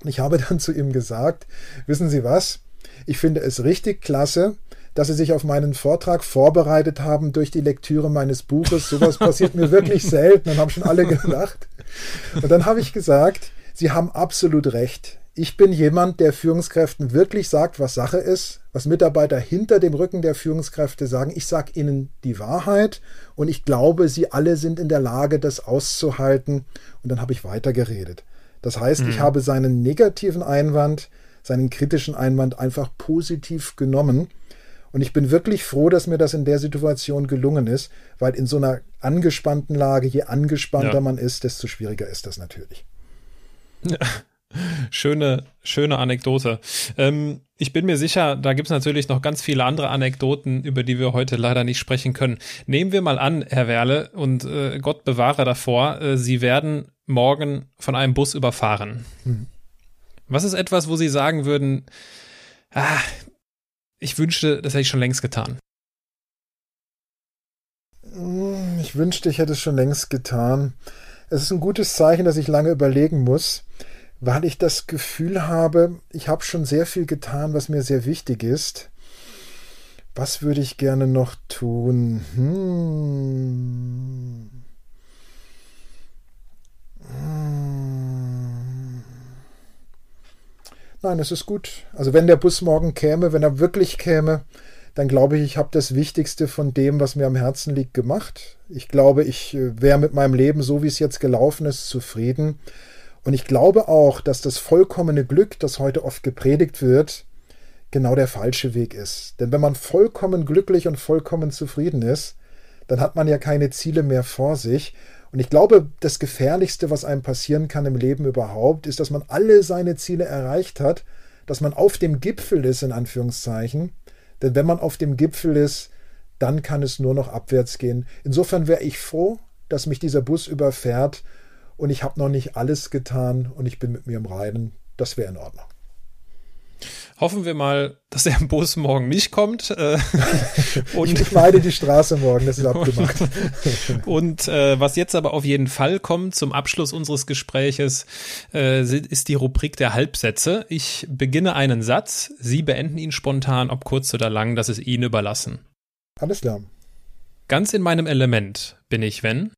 Ich habe dann zu ihm gesagt, wissen Sie was? Ich finde es richtig klasse, dass Sie sich auf meinen Vortrag vorbereitet haben durch die Lektüre meines Buches. Sowas passiert mir wirklich selten und haben schon alle <laughs> gelacht. Und dann habe ich gesagt, Sie haben absolut recht. Ich bin jemand, der Führungskräften wirklich sagt, was Sache ist, was Mitarbeiter hinter dem Rücken der Führungskräfte sagen. Ich sage ihnen die Wahrheit und ich glaube, sie alle sind in der Lage, das auszuhalten. Und dann habe ich weitergeredet. Das heißt, mhm. ich habe seinen negativen Einwand, seinen kritischen Einwand einfach positiv genommen. Und ich bin wirklich froh, dass mir das in der Situation gelungen ist, weil in so einer angespannten Lage, je angespannter ja. man ist, desto schwieriger ist das natürlich. Ja. <laughs> Schöne, schöne Anekdote. Ähm, ich bin mir sicher, da gibt es natürlich noch ganz viele andere Anekdoten, über die wir heute leider nicht sprechen können. Nehmen wir mal an, Herr Werle, und äh, Gott bewahre davor, äh, Sie werden morgen von einem Bus überfahren. Hm. Was ist etwas, wo Sie sagen würden, ah, ich wünschte, das hätte ich schon längst getan? Hm, ich wünschte, ich hätte es schon längst getan. Es ist ein gutes Zeichen, dass ich lange überlegen muss weil ich das Gefühl habe, ich habe schon sehr viel getan, was mir sehr wichtig ist. Was würde ich gerne noch tun? Hm. Nein, es ist gut. Also wenn der Bus morgen käme, wenn er wirklich käme, dann glaube ich, ich habe das Wichtigste von dem, was mir am Herzen liegt, gemacht. Ich glaube, ich äh, wäre mit meinem Leben, so wie es jetzt gelaufen ist, zufrieden. Und ich glaube auch, dass das vollkommene Glück, das heute oft gepredigt wird, genau der falsche Weg ist. Denn wenn man vollkommen glücklich und vollkommen zufrieden ist, dann hat man ja keine Ziele mehr vor sich. Und ich glaube, das Gefährlichste, was einem passieren kann im Leben überhaupt, ist, dass man alle seine Ziele erreicht hat, dass man auf dem Gipfel ist, in Anführungszeichen. Denn wenn man auf dem Gipfel ist, dann kann es nur noch abwärts gehen. Insofern wäre ich froh, dass mich dieser Bus überfährt und ich habe noch nicht alles getan und ich bin mit mir im Reinen. Das wäre in Ordnung. Hoffen wir mal, dass der Bus morgen nicht kommt. Äh, <laughs> und ich meide die Straße morgen, das ist abgemacht. <laughs> und äh, was jetzt aber auf jeden Fall kommt zum Abschluss unseres Gespräches, äh, ist die Rubrik der Halbsätze. Ich beginne einen Satz, Sie beenden ihn spontan, ob kurz oder lang, das ist Ihnen überlassen. Alles klar. Ganz in meinem Element bin ich, wenn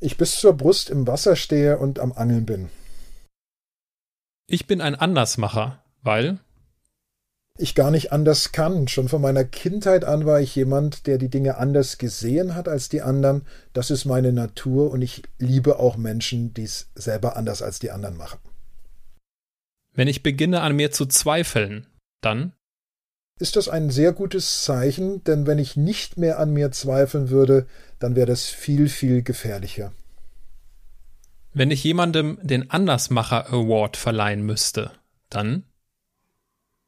ich bis zur Brust im Wasser stehe und am Angeln bin. Ich bin ein Andersmacher, weil ich gar nicht anders kann. Schon von meiner Kindheit an war ich jemand, der die Dinge anders gesehen hat als die anderen. Das ist meine Natur und ich liebe auch Menschen, die es selber anders als die anderen machen. Wenn ich beginne an mir zu zweifeln, dann ist das ein sehr gutes Zeichen, denn wenn ich nicht mehr an mir zweifeln würde, dann wäre das viel, viel gefährlicher. Wenn ich jemandem den Andersmacher Award verleihen müsste, dann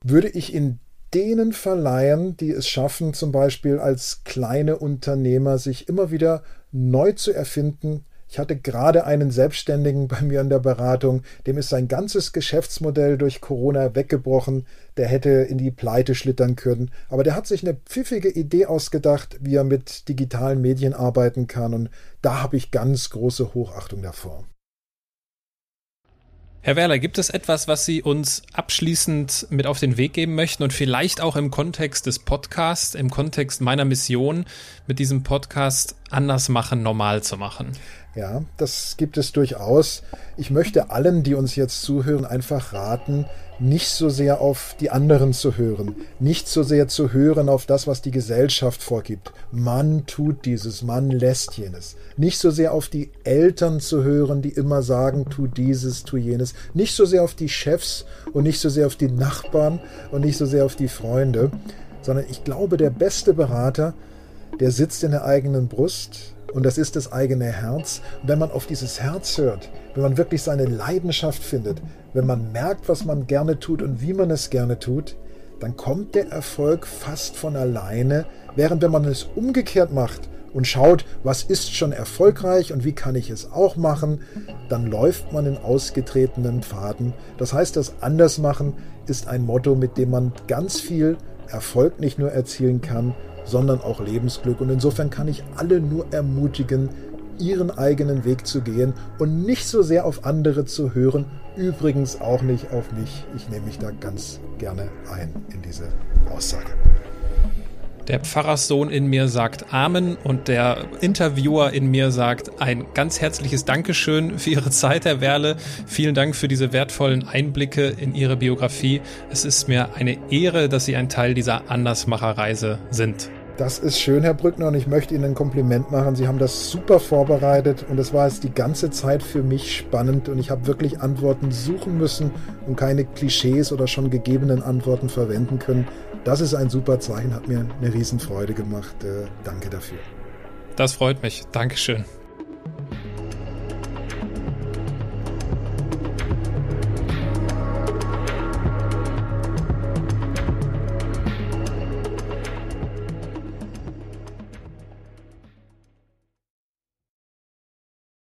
würde ich ihn denen verleihen, die es schaffen, zum Beispiel als kleine Unternehmer sich immer wieder neu zu erfinden, ich hatte gerade einen Selbstständigen bei mir in der Beratung, dem ist sein ganzes Geschäftsmodell durch Corona weggebrochen. Der hätte in die Pleite schlittern können. Aber der hat sich eine pfiffige Idee ausgedacht, wie er mit digitalen Medien arbeiten kann. Und da habe ich ganz große Hochachtung davor. Herr Werler, gibt es etwas, was Sie uns abschließend mit auf den Weg geben möchten und vielleicht auch im Kontext des Podcasts, im Kontext meiner Mission mit diesem Podcast anders machen, normal zu machen? Ja, das gibt es durchaus. Ich möchte allen, die uns jetzt zuhören, einfach raten, nicht so sehr auf die anderen zu hören, nicht so sehr zu hören auf das, was die Gesellschaft vorgibt. Man tut dieses, man lässt jenes. Nicht so sehr auf die Eltern zu hören, die immer sagen, tu dieses, tu jenes. Nicht so sehr auf die Chefs und nicht so sehr auf die Nachbarn und nicht so sehr auf die Freunde, sondern ich glaube, der beste Berater, der sitzt in der eigenen Brust und das ist das eigene Herz. Und wenn man auf dieses Herz hört, wenn man wirklich seine Leidenschaft findet, wenn man merkt, was man gerne tut und wie man es gerne tut, dann kommt der Erfolg fast von alleine, während wenn man es umgekehrt macht und schaut, was ist schon erfolgreich und wie kann ich es auch machen, dann läuft man in ausgetretenen Pfaden. Das heißt, das Andersmachen ist ein Motto, mit dem man ganz viel Erfolg nicht nur erzielen kann, sondern auch Lebensglück. Und insofern kann ich alle nur ermutigen, ihren eigenen Weg zu gehen und nicht so sehr auf andere zu hören, übrigens auch nicht auf mich. Ich nehme mich da ganz gerne ein in diese Aussage. Der Pfarrerssohn in mir sagt Amen und der Interviewer in mir sagt ein ganz herzliches Dankeschön für Ihre Zeit, Herr Werle. Vielen Dank für diese wertvollen Einblicke in Ihre Biografie. Es ist mir eine Ehre, dass Sie ein Teil dieser Andersmacherreise sind. Das ist schön, Herr Brückner, und ich möchte Ihnen ein Kompliment machen. Sie haben das super vorbereitet und es war jetzt die ganze Zeit für mich spannend und ich habe wirklich Antworten suchen müssen und keine Klischees oder schon gegebenen Antworten verwenden können. Das ist ein super Zeichen, hat mir eine Riesenfreude gemacht. Äh, danke dafür. Das freut mich. Dankeschön.